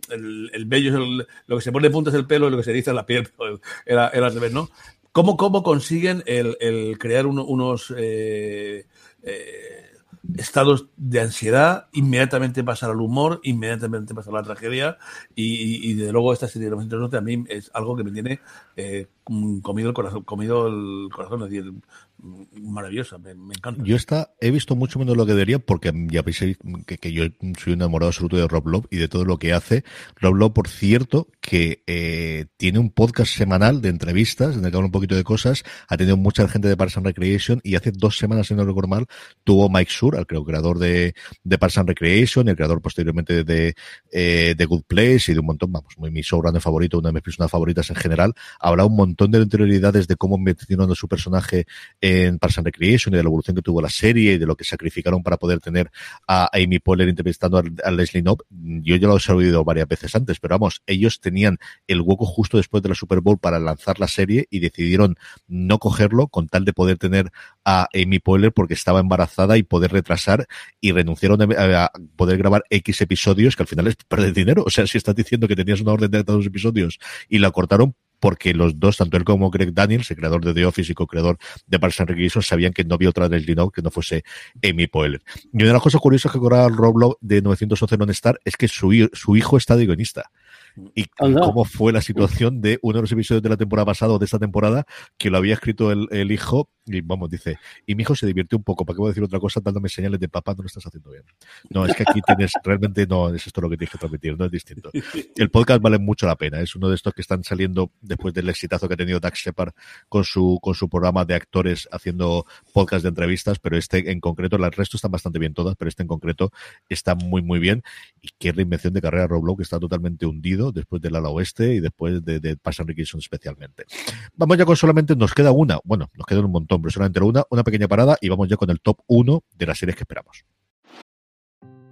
el, el vello, el, lo que se pone de punta es el pelo y lo que se eriza es la piel, *laughs* era, era al revés, ¿no? ¿Cómo, cómo consiguen el, el crear uno, unos... Eh, eh, estados de ansiedad, inmediatamente pasar al humor, inmediatamente pasar a la tragedia y, y, desde luego esta serie de 911 a mí es algo que me tiene eh, comido el corazón, comido el corazón, es decir, maravillosa, me, encanta. Yo esta he visto mucho menos lo que debería porque ya veis que, que, yo soy un enamorado absoluto de Rob Love y de todo lo que hace. Rob Love, por cierto, que eh, tiene un podcast semanal de entrevistas en el que habla un poquito de cosas, ha tenido mucha gente de Parks and Recreation y hace dos semanas, si no recuerdo mal, tuvo Mike Sur, creo, creador de, de Parks and Recreation, el creador posteriormente de, eh, de Good Place y de un montón, vamos, muy, mi showrunner favorito, una de mis personas favoritas en general, habrá un montón de interioridades de cómo metieron a su personaje en Parks Recreation y de la evolución que tuvo la serie y de lo que sacrificaron para poder tener a Amy Poehler entrevistando a, Leslie Knopp. Yo ya lo he oído varias veces antes, pero vamos, ellos tenían el hueco justo después de la Super Bowl para lanzar la serie y decidieron no cogerlo con tal de poder tener a Amy Poehler porque estaba embarazada y poder retrasar y renunciaron a, a poder grabar X episodios que al final es perder dinero. O sea, si estás diciendo que tenías una orden de tantos episodios y la cortaron, porque los dos, tanto él como Greg Daniels, el creador de The Office y co-creador de Parks and Recreation, sabían que no había otra Leslie Knope que no fuese Amy Poehler. Y una de las cosas curiosas que cobraba Rob Lowe de 911 Non Star es que su, su hijo está de guionista y cómo fue la situación de uno de los episodios de la temporada pasada o de esta temporada que lo había escrito el, el, hijo y vamos, dice, y mi hijo se divirtió un poco, ¿para qué voy a decir otra cosa dándome señales de papá, no lo estás haciendo bien? No, es que aquí *laughs* tienes, realmente no es esto lo que tienes que transmitir, no es distinto. El podcast vale mucho la pena, es uno de estos que están saliendo después del exitazo que ha tenido Dax Shepard con su, con su programa de actores haciendo podcast de entrevistas, pero este en concreto, el resto están bastante bien todas, pero este en concreto está muy, muy bien y qué reinvención de carrera Roblox que está totalmente hundido después del ala oeste y después de, de Recreation especialmente. Vamos ya con solamente, nos queda una, bueno, nos quedan un montón, solamente una, una pequeña parada y vamos ya con el top 1 de las series que esperamos.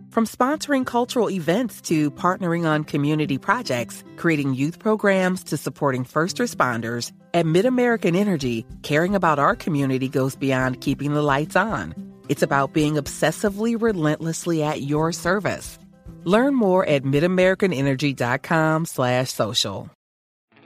From sponsoring cultural events to partnering on community projects, creating youth programs to supporting first responders, at MidAmerican Energy, caring about our community goes beyond keeping the lights on. It's about being obsessively relentlessly at your service. Learn more at midamericanenergy.com slash social.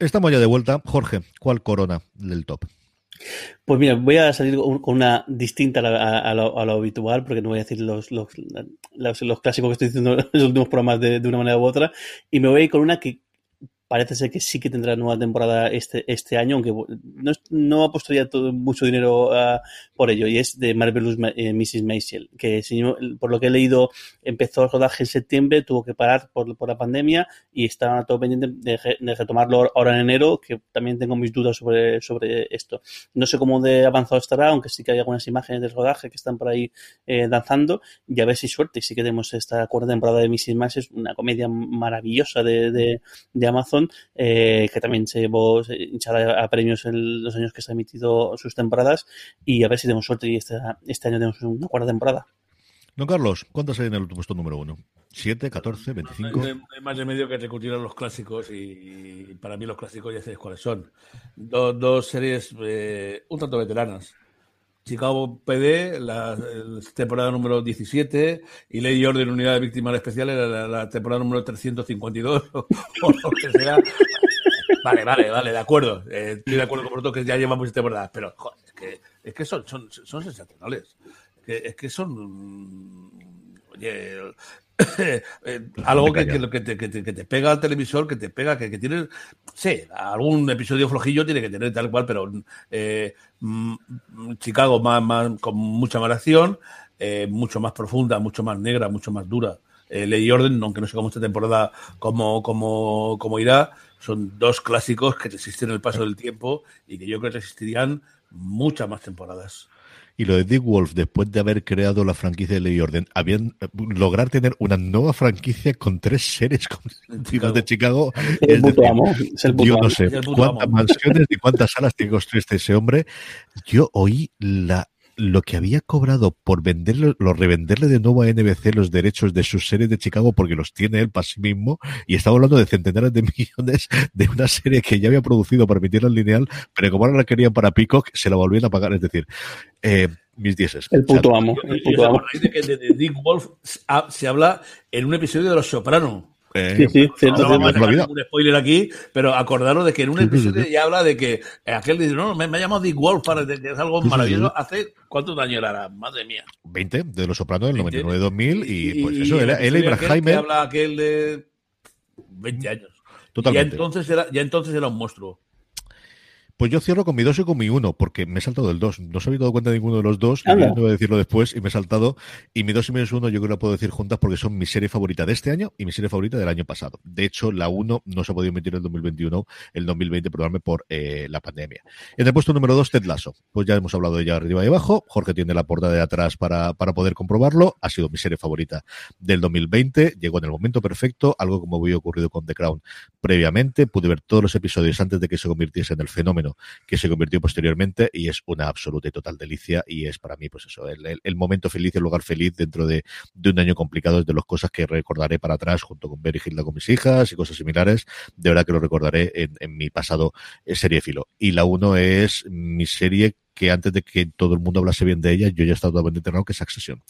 Estamos ya de vuelta. Jorge, ¿cuál corona del top? Pues mira, voy a salir con una distinta a, a, lo, habitual, porque no voy a decir los, los, los, los, clásicos que estoy diciendo en los últimos programas de, de, una manera u otra, y me voy a ir con una que parece ser que sí que tendrá nueva temporada este, este año, aunque no, no apostaría todo, mucho dinero uh, por ello, y es de Marvelous eh, Mrs. Maisel, que por lo que he leído empezó el rodaje en septiembre, tuvo que parar por, la pandemia y está todo pendiente de, de, retomarlo ahora en enero, que también tengo mis dudas sobre, esto. No sé cómo de avanzado estará, aunque sí que hay algunas imágenes del rodaje que están por ahí eh, danzando, y a ver si suerte, y sí que tenemos esta cuarta temporada de Mrs. Maisel, una comedia maravillosa de, de Amazon, eh, que también se llevó hinchada a premios en los años que se ha emitido sus temporadas y a ver si tenemos suerte y este, este año tenemos una cuarta temporada. Don Carlos, ¿cuántas hay en el puesto número uno? ¿Siete, catorce, veinticinco? Hay, hay más de medio que recurrieron los clásicos y, para mí los clásicos ya sabéis cuáles son. Do, dos series eh, un tanto veteranas. Chicago PD, la, temporada número 17, y Ley Orden Unidad de Víctimas Especiales, la, temporada número 352, o, *laughs* o lo que sea. Vale, vale, vale, de acuerdo. Eh, estoy de acuerdo con vosotros que ya llevamos temporadas, pero joder, es que, es que son, son, son sensacionales. Es que, es que son. Oye, *coughs* algo que, que, que, te, que, te, que, te, pega al televisor, que te pega, que, que tiene, sí, algún episodio flojillo tiene que tener tal cual, pero eh, Chicago más, más, con mucha más acción, eh, mucho más profunda, mucho más negra, mucho más dura. Eh, Ley y Orden, aunque no sé cómo esta temporada como, como, como irá, son dos clásicos que resisten el paso del tiempo y que yo creo que resistirían muchas más temporadas y lo de Dick Wolf, después de haber creado la franquicia de Ley y Orden, habían lograr tener una nueva franquicia con tres series consecutivas *laughs* *laughs* de Chicago. El es decir, amo, es el yo no sé cuántas amo. mansiones y cuántas *laughs* salas tiene construir ese hombre. Yo oí la lo que había cobrado por venderlo, lo revenderle de nuevo a NBC los derechos de sus series de Chicago porque los tiene él para sí mismo y estaba hablando de centenares de *laughs* millones de una serie que ya había producido para emitirla en lineal, pero como ahora la querían para Peacock, se la volvían a pagar. Es decir, eh, mis dieces. El puto amo. El puto amo. De que de, de Dick Wolf se habla en un episodio de Los Sopranos. Eh, sí, sí, cierto, no vamos a hacer un spoiler aquí, pero acordaros de que en un episodio ya habla de que aquel dice, no, me, me ha llamado Dick Wolf para que es algo maravilloso. Hace cuántos años era, madre mía. 20 de Los Sopranos del 99-2000 y, y, pues eso, era él y Jaime. habla aquel de 20 años. Totalmente. Ya entonces era, ya entonces era un monstruo. Pues yo cierro con mi 2 y con mi 1, porque me he saltado el 2. No se había dado cuenta de ninguno de los dos, y voy a decirlo después, y me he saltado. Y mi 2 y mi 1 yo creo que la puedo decir juntas porque son mi serie favorita de este año y mi serie favorita del año pasado. De hecho, la 1 no se ha podido emitir en el 2021, el 2020, probablemente por eh, la pandemia. En el puesto número 2, Ted Lasso. Pues ya hemos hablado de ella arriba y abajo. Jorge tiene la portada de atrás para, para poder comprobarlo. Ha sido mi serie favorita del 2020. Llegó en el momento perfecto, algo como había ocurrido con The Crown previamente. Pude ver todos los episodios antes de que se convirtiese en el fenómeno que se convirtió posteriormente y es una absoluta y total delicia y es para mí pues eso, el, momento feliz, el lugar feliz dentro de, un año complicado es de las cosas que recordaré para atrás junto con Ver y Hilda con mis hijas y cosas similares, de verdad que lo recordaré en, en mi pasado serie filo. Y la uno es mi serie que antes de que todo el mundo hablase bien de ella, yo ya he estado totalmente enterado que es Succession.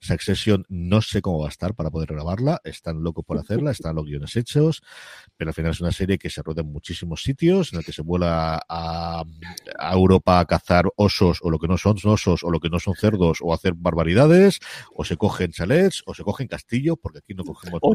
Succession no sé cómo va a estar para poder grabarla, están locos por hacerla, están los guiones hechos, pero al final es una serie que se rueda en muchísimos sitios, en la que se vuela a, a Europa a cazar osos o lo que no son osos o lo que no son cerdos o hacer barbaridades, o se cogen chalets o se cogen castillos, porque aquí no cogemos o,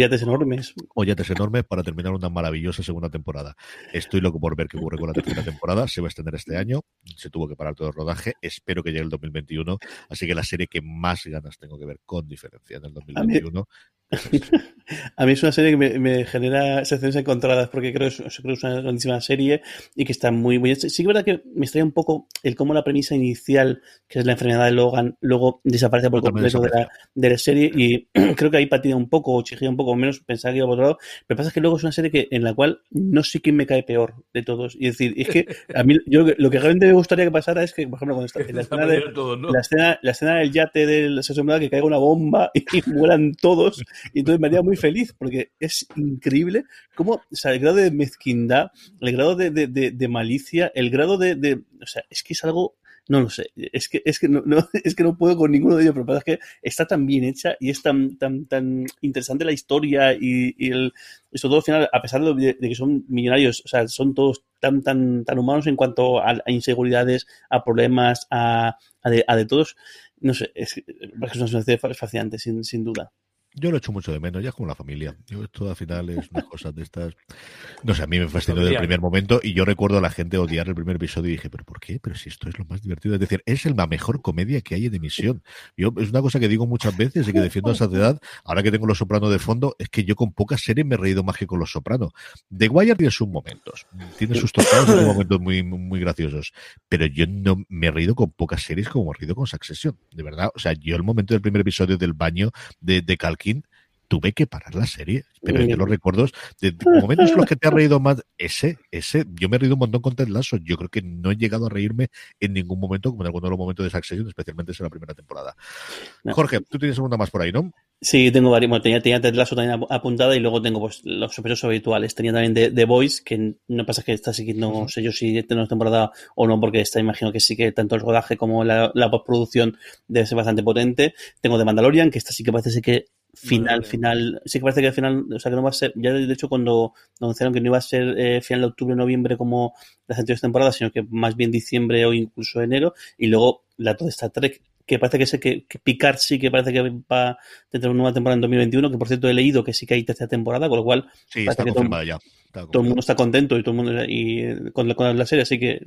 yates enormes. O yates enormes para terminar una maravillosa segunda temporada. Estoy loco por ver qué ocurre con la tercera temporada, se va a extender este año se tuvo que parar todo el rodaje. Espero que llegue el 2021. Así que la serie que más ganas tengo que ver con diferencia en el 2021. *laughs* A mí es una serie que me, me genera sensaciones encontradas porque creo, creo que es una grandísima serie y que está muy, muy Sí que es verdad que me extraña un poco el cómo la premisa inicial, que es la enfermedad de Logan, luego desaparece por completo de la, de la serie y *clears throat* creo que ahí patina un poco o chigía un poco, menos pensaba que iba por otro lado. Pero pasa es que luego es una serie que, en la cual no sé quién me cae peor de todos. Y es decir, es que a mí yo, lo que realmente me gustaría que pasara es que, por ejemplo, cuando está, en la, *laughs* escena de, todo, ¿no? la, escena, la escena del yate del asesor que caiga una bomba y, y *laughs* mueran todos y entonces me haría muy feliz porque es increíble cómo, o sea, el grado de mezquindad, el grado de, de, de, malicia, el grado de, de, o sea, es que es algo no lo sé. Es que, es que no, no, *laughs* es que no puedo con ninguno de ellos, pero es que está tan bien hecha y es tan, tan, tan interesante la historia y, y el, sobre todo al final, a pesar de, de, que son millonarios, o sea, son todos tan, tan, tan humanos en cuanto a, a inseguridades, a problemas, a, a, de, a de todos. No sé, es, es una serie fascinante, sin, sin duda. Yo lo echo mucho de menos, ya es como la familia. Yo esto al final es una cosa de estas. No sé, a mí me fascinó desde el primer momento y yo recuerdo a la gente odiar el primer episodio y dije, ¿pero por qué? Pero si esto es lo más divertido. Es decir, es la mejor comedia que hay en emisión. Yo, es una cosa que digo muchas veces y que defiendo a esa edad. Ahora que tengo Los Sopranos de fondo, es que yo con pocas series me he reído más que con Los Sopranos. The Wire tiene sus momentos, tiene sus tocados y momentos muy, muy graciosos. Pero yo no me he reído con pocas series como he reído con Succession. De verdad, o sea, yo el momento del primer episodio del baño de, de Tuve que parar la serie. Pero yo los recuerdos, de, de momentos en los que te ha reído más, ese, ese, yo me he reído un montón con Ted Lasso. Yo creo que no he llegado a reírme en ningún momento, como en alguno de los momentos de Succession, especialmente en la primera temporada. Jorge, tú tienes una más por ahí, ¿no? Sí, tengo varios. Bueno, tenía, tenía Ted Lasso también apuntada y luego tengo pues los sospechosos habituales. Tenía también The, The Voice, que no pasa que está siguiendo, no sé yo si tenemos temporada o no, porque está, imagino que sí que tanto el rodaje como la, la postproducción debe ser bastante potente. Tengo The Mandalorian, que esta sí que parece que final, final, sí que parece que al final, o sea que no va a ser, ya de hecho cuando anunciaron que no iba a ser eh, final de octubre, noviembre como las anteriores temporadas, sino que más bien diciembre o incluso enero, y luego la toda esta Trek, que parece que sé que, que Picard sí que parece que va a tener una nueva temporada en 2021, que por cierto he leído que sí que hay tercera temporada, con lo cual sí, está confirmada ya. Está todo el mundo está contento y todo el mundo y con, la, con la serie, así que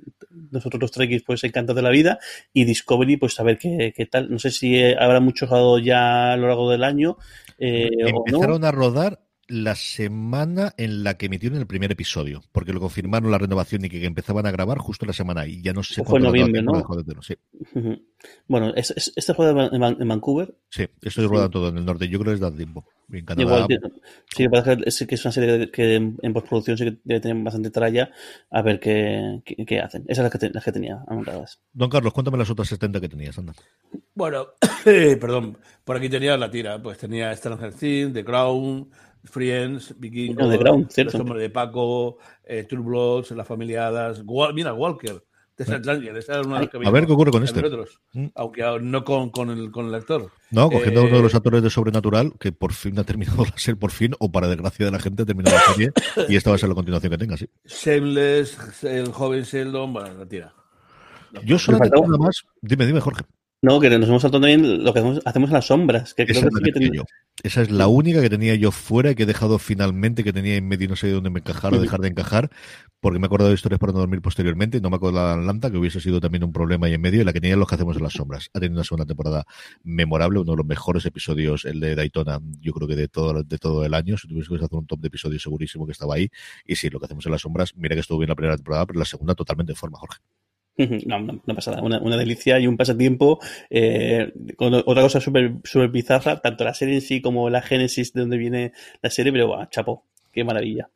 nosotros los Trekkies pues encantados de la vida y Discovery pues a ver qué, qué tal. No sé si habrá mucho jugado ya a lo largo del año. Eh, Empezaron no. a rodar la semana en la que emitieron el primer episodio, porque lo confirmaron la renovación y que empezaban a grabar justo la semana y ya no sé fue en noviembre, ¿no? De sí. Uh -huh. Bueno, ¿es, es, ¿este juega en, en, Vancouver? Sí, esto es rodado todo en el norte. Yo creo que es de tiempo. En Canadá. Igual, sí, parece que es, que es una serie que en, en postproducción sí que debe tener bastante tralla. A ver qué, qué, qué hacen. Esas las que, te, las que tenía anotadas. Don Carlos, cuéntame las otras 70 que tenías, anda. Bueno, *coughs* eh, perdón, por aquí tenía la tira. Pues tenía Stranger Things, The Crown, Friends, Vikingos, no, Los Hombres de Paco, eh, True Bloods, La Familia Hadas, Wal mira, Walker. De Stranger, esa era una Ay, a ver qué ocurre con este. Otros, ¿Mm? Aunque no con, con, el, con el actor. No, cogiendo eh, uno de los actores de Sobrenatural, que por fin ha terminado la serie, por fin, o para desgracia de la gente, ha terminado la serie, y esta va a ser la continuación que tenga, sí. Shameless, el joven Sheldon, bueno, la tira. Yo solo tengo una más. Dime, dime, Jorge. No, que nos hemos saltado también lo que hacemos, hacemos en las sombras. Que Esa, creo que sí que yo. Esa es la única que tenía yo fuera y que he dejado finalmente, que tenía en medio y no sé de dónde me encajar o dejar de encajar, porque me he acordado de historias para no dormir posteriormente. No me acuerdo de la Atlanta, que hubiese sido también un problema ahí en medio, y la que tenía los que hacemos en las sombras. Ha tenido una segunda temporada memorable, uno de los mejores episodios, el de Daytona, yo creo que de todo, de todo el año. Si tuviese que hacer un top de episodios, segurísimo que estaba ahí. Y sí, lo que hacemos en las sombras, mira que estuvo bien la primera temporada, pero la segunda totalmente en forma, Jorge. No, no, no pasa nada. Una, una, delicia y un pasatiempo. Eh, con otra cosa súper super bizarra, tanto la serie en sí como la génesis de donde viene la serie, pero bueno, chapo, qué maravilla.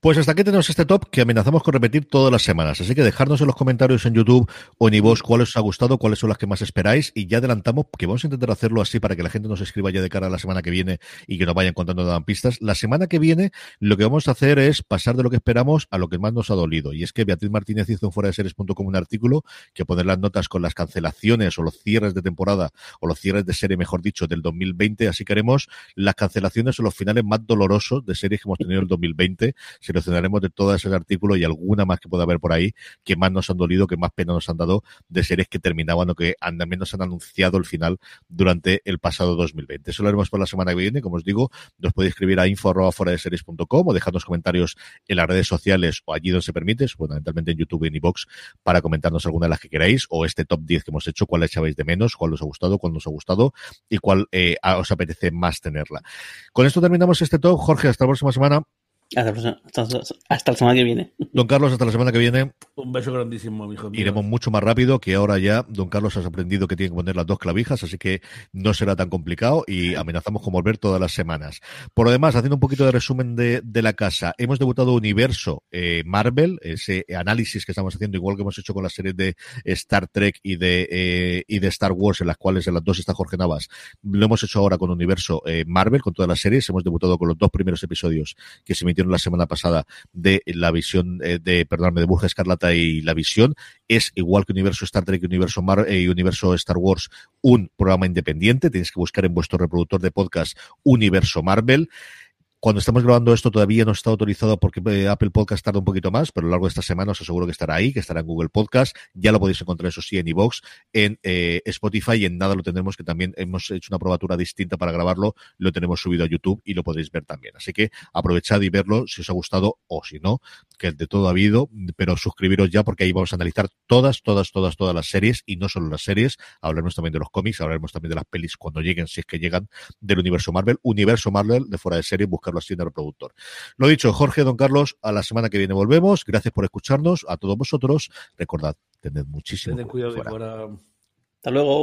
Pues hasta aquí tenemos este top que amenazamos con repetir todas las semanas. Así que dejadnos en los comentarios en YouTube o en iVoox cuáles os ha gustado, cuáles son las que más esperáis. Y ya adelantamos que vamos a intentar hacerlo así para que la gente nos escriba ya de cara a la semana que viene y que nos vayan contando dan pistas. La semana que viene lo que vamos a hacer es pasar de lo que esperamos a lo que más nos ha dolido. Y es que Beatriz Martínez hizo en fuera de series.com un artículo que poner las notas con las cancelaciones o los cierres de temporada o los cierres de serie, mejor dicho, del 2020. Así queremos las cancelaciones o los finales más dolorosos de series que hemos tenido en el 2020 seleccionaremos de todo ese artículo y alguna más que pueda haber por ahí que más nos han dolido, que más pena nos han dado de series que terminaban o que al menos han anunciado el final durante el pasado 2020. Eso lo haremos por la semana que viene. Como os digo, nos podéis escribir a info fuera de series.com o dejadnos comentarios en las redes sociales o allí donde se permite, fundamentalmente en YouTube y en iVoox, para comentarnos alguna de las que queráis o este top 10 que hemos hecho, cuál echabais de menos, cuál os ha gustado, cuál nos ha gustado y cuál eh, os apetece más tenerla. Con esto terminamos este top. Jorge, hasta la próxima semana. Hasta, la semana que viene. Don Carlos, hasta la semana que viene. Un beso grandísimo, hijo mío. Iremos mucho más rápido, que ahora ya Don Carlos has aprendido que tiene que poner las dos clavijas, así que no será tan complicado y amenazamos con volver todas las semanas. Por lo demás, haciendo un poquito de resumen de, la casa, hemos debutado Universo eh, Marvel, ese análisis que estamos haciendo, igual que hemos hecho con las series de Star Trek y de, eh, y de Star Wars, en las cuales en las dos está Jorge Navas. Lo hemos hecho ahora con Universo eh, Marvel, con todas las series. Hemos debutado con los dos primeros episodios que se la semana pasada de la visión eh, de, perdóname, de Burja Escarlata y la visión. Es igual que Universo Star Trek y Universo, eh, y Universo Star Wars, un programa independiente. Tenéis que buscar en vuestro reproductor de podcast Universo Marvel. Cuando estamos grabando esto todavía no está autorizado porque eh, Apple Podcast tarda un poquito más, pero a lo largo de esta semana os aseguro que estará ahí, que estará en Google Podcast. Ya lo podéis encontrar, eso sí, en iVoox, en eh, Spotify y en nada lo tendremos, que también hemos hecho una probatura distinta para grabarlo, lo tenemos subido a YouTube y lo podéis ver también. Así que aprovechad y verlo si os ha gustado o si no, que de todo ha habido, pero suscribiros ya porque ahí vamos a analizar todas, todas, todas, todas las series y no solo las series, hablaremos también de los cómics, hablaremos también de las pelis cuando lleguen, si es que llegan, del universo Marvel, universo Marvel de fuera de serie, buscar buscarlo así en el reproductor. Lo dicho, Jorge, don Carlos, a la semana que viene volvemos. Gracias por escucharnos, a todos vosotros. Recordad, tened muchísimo cuidado. Hasta luego.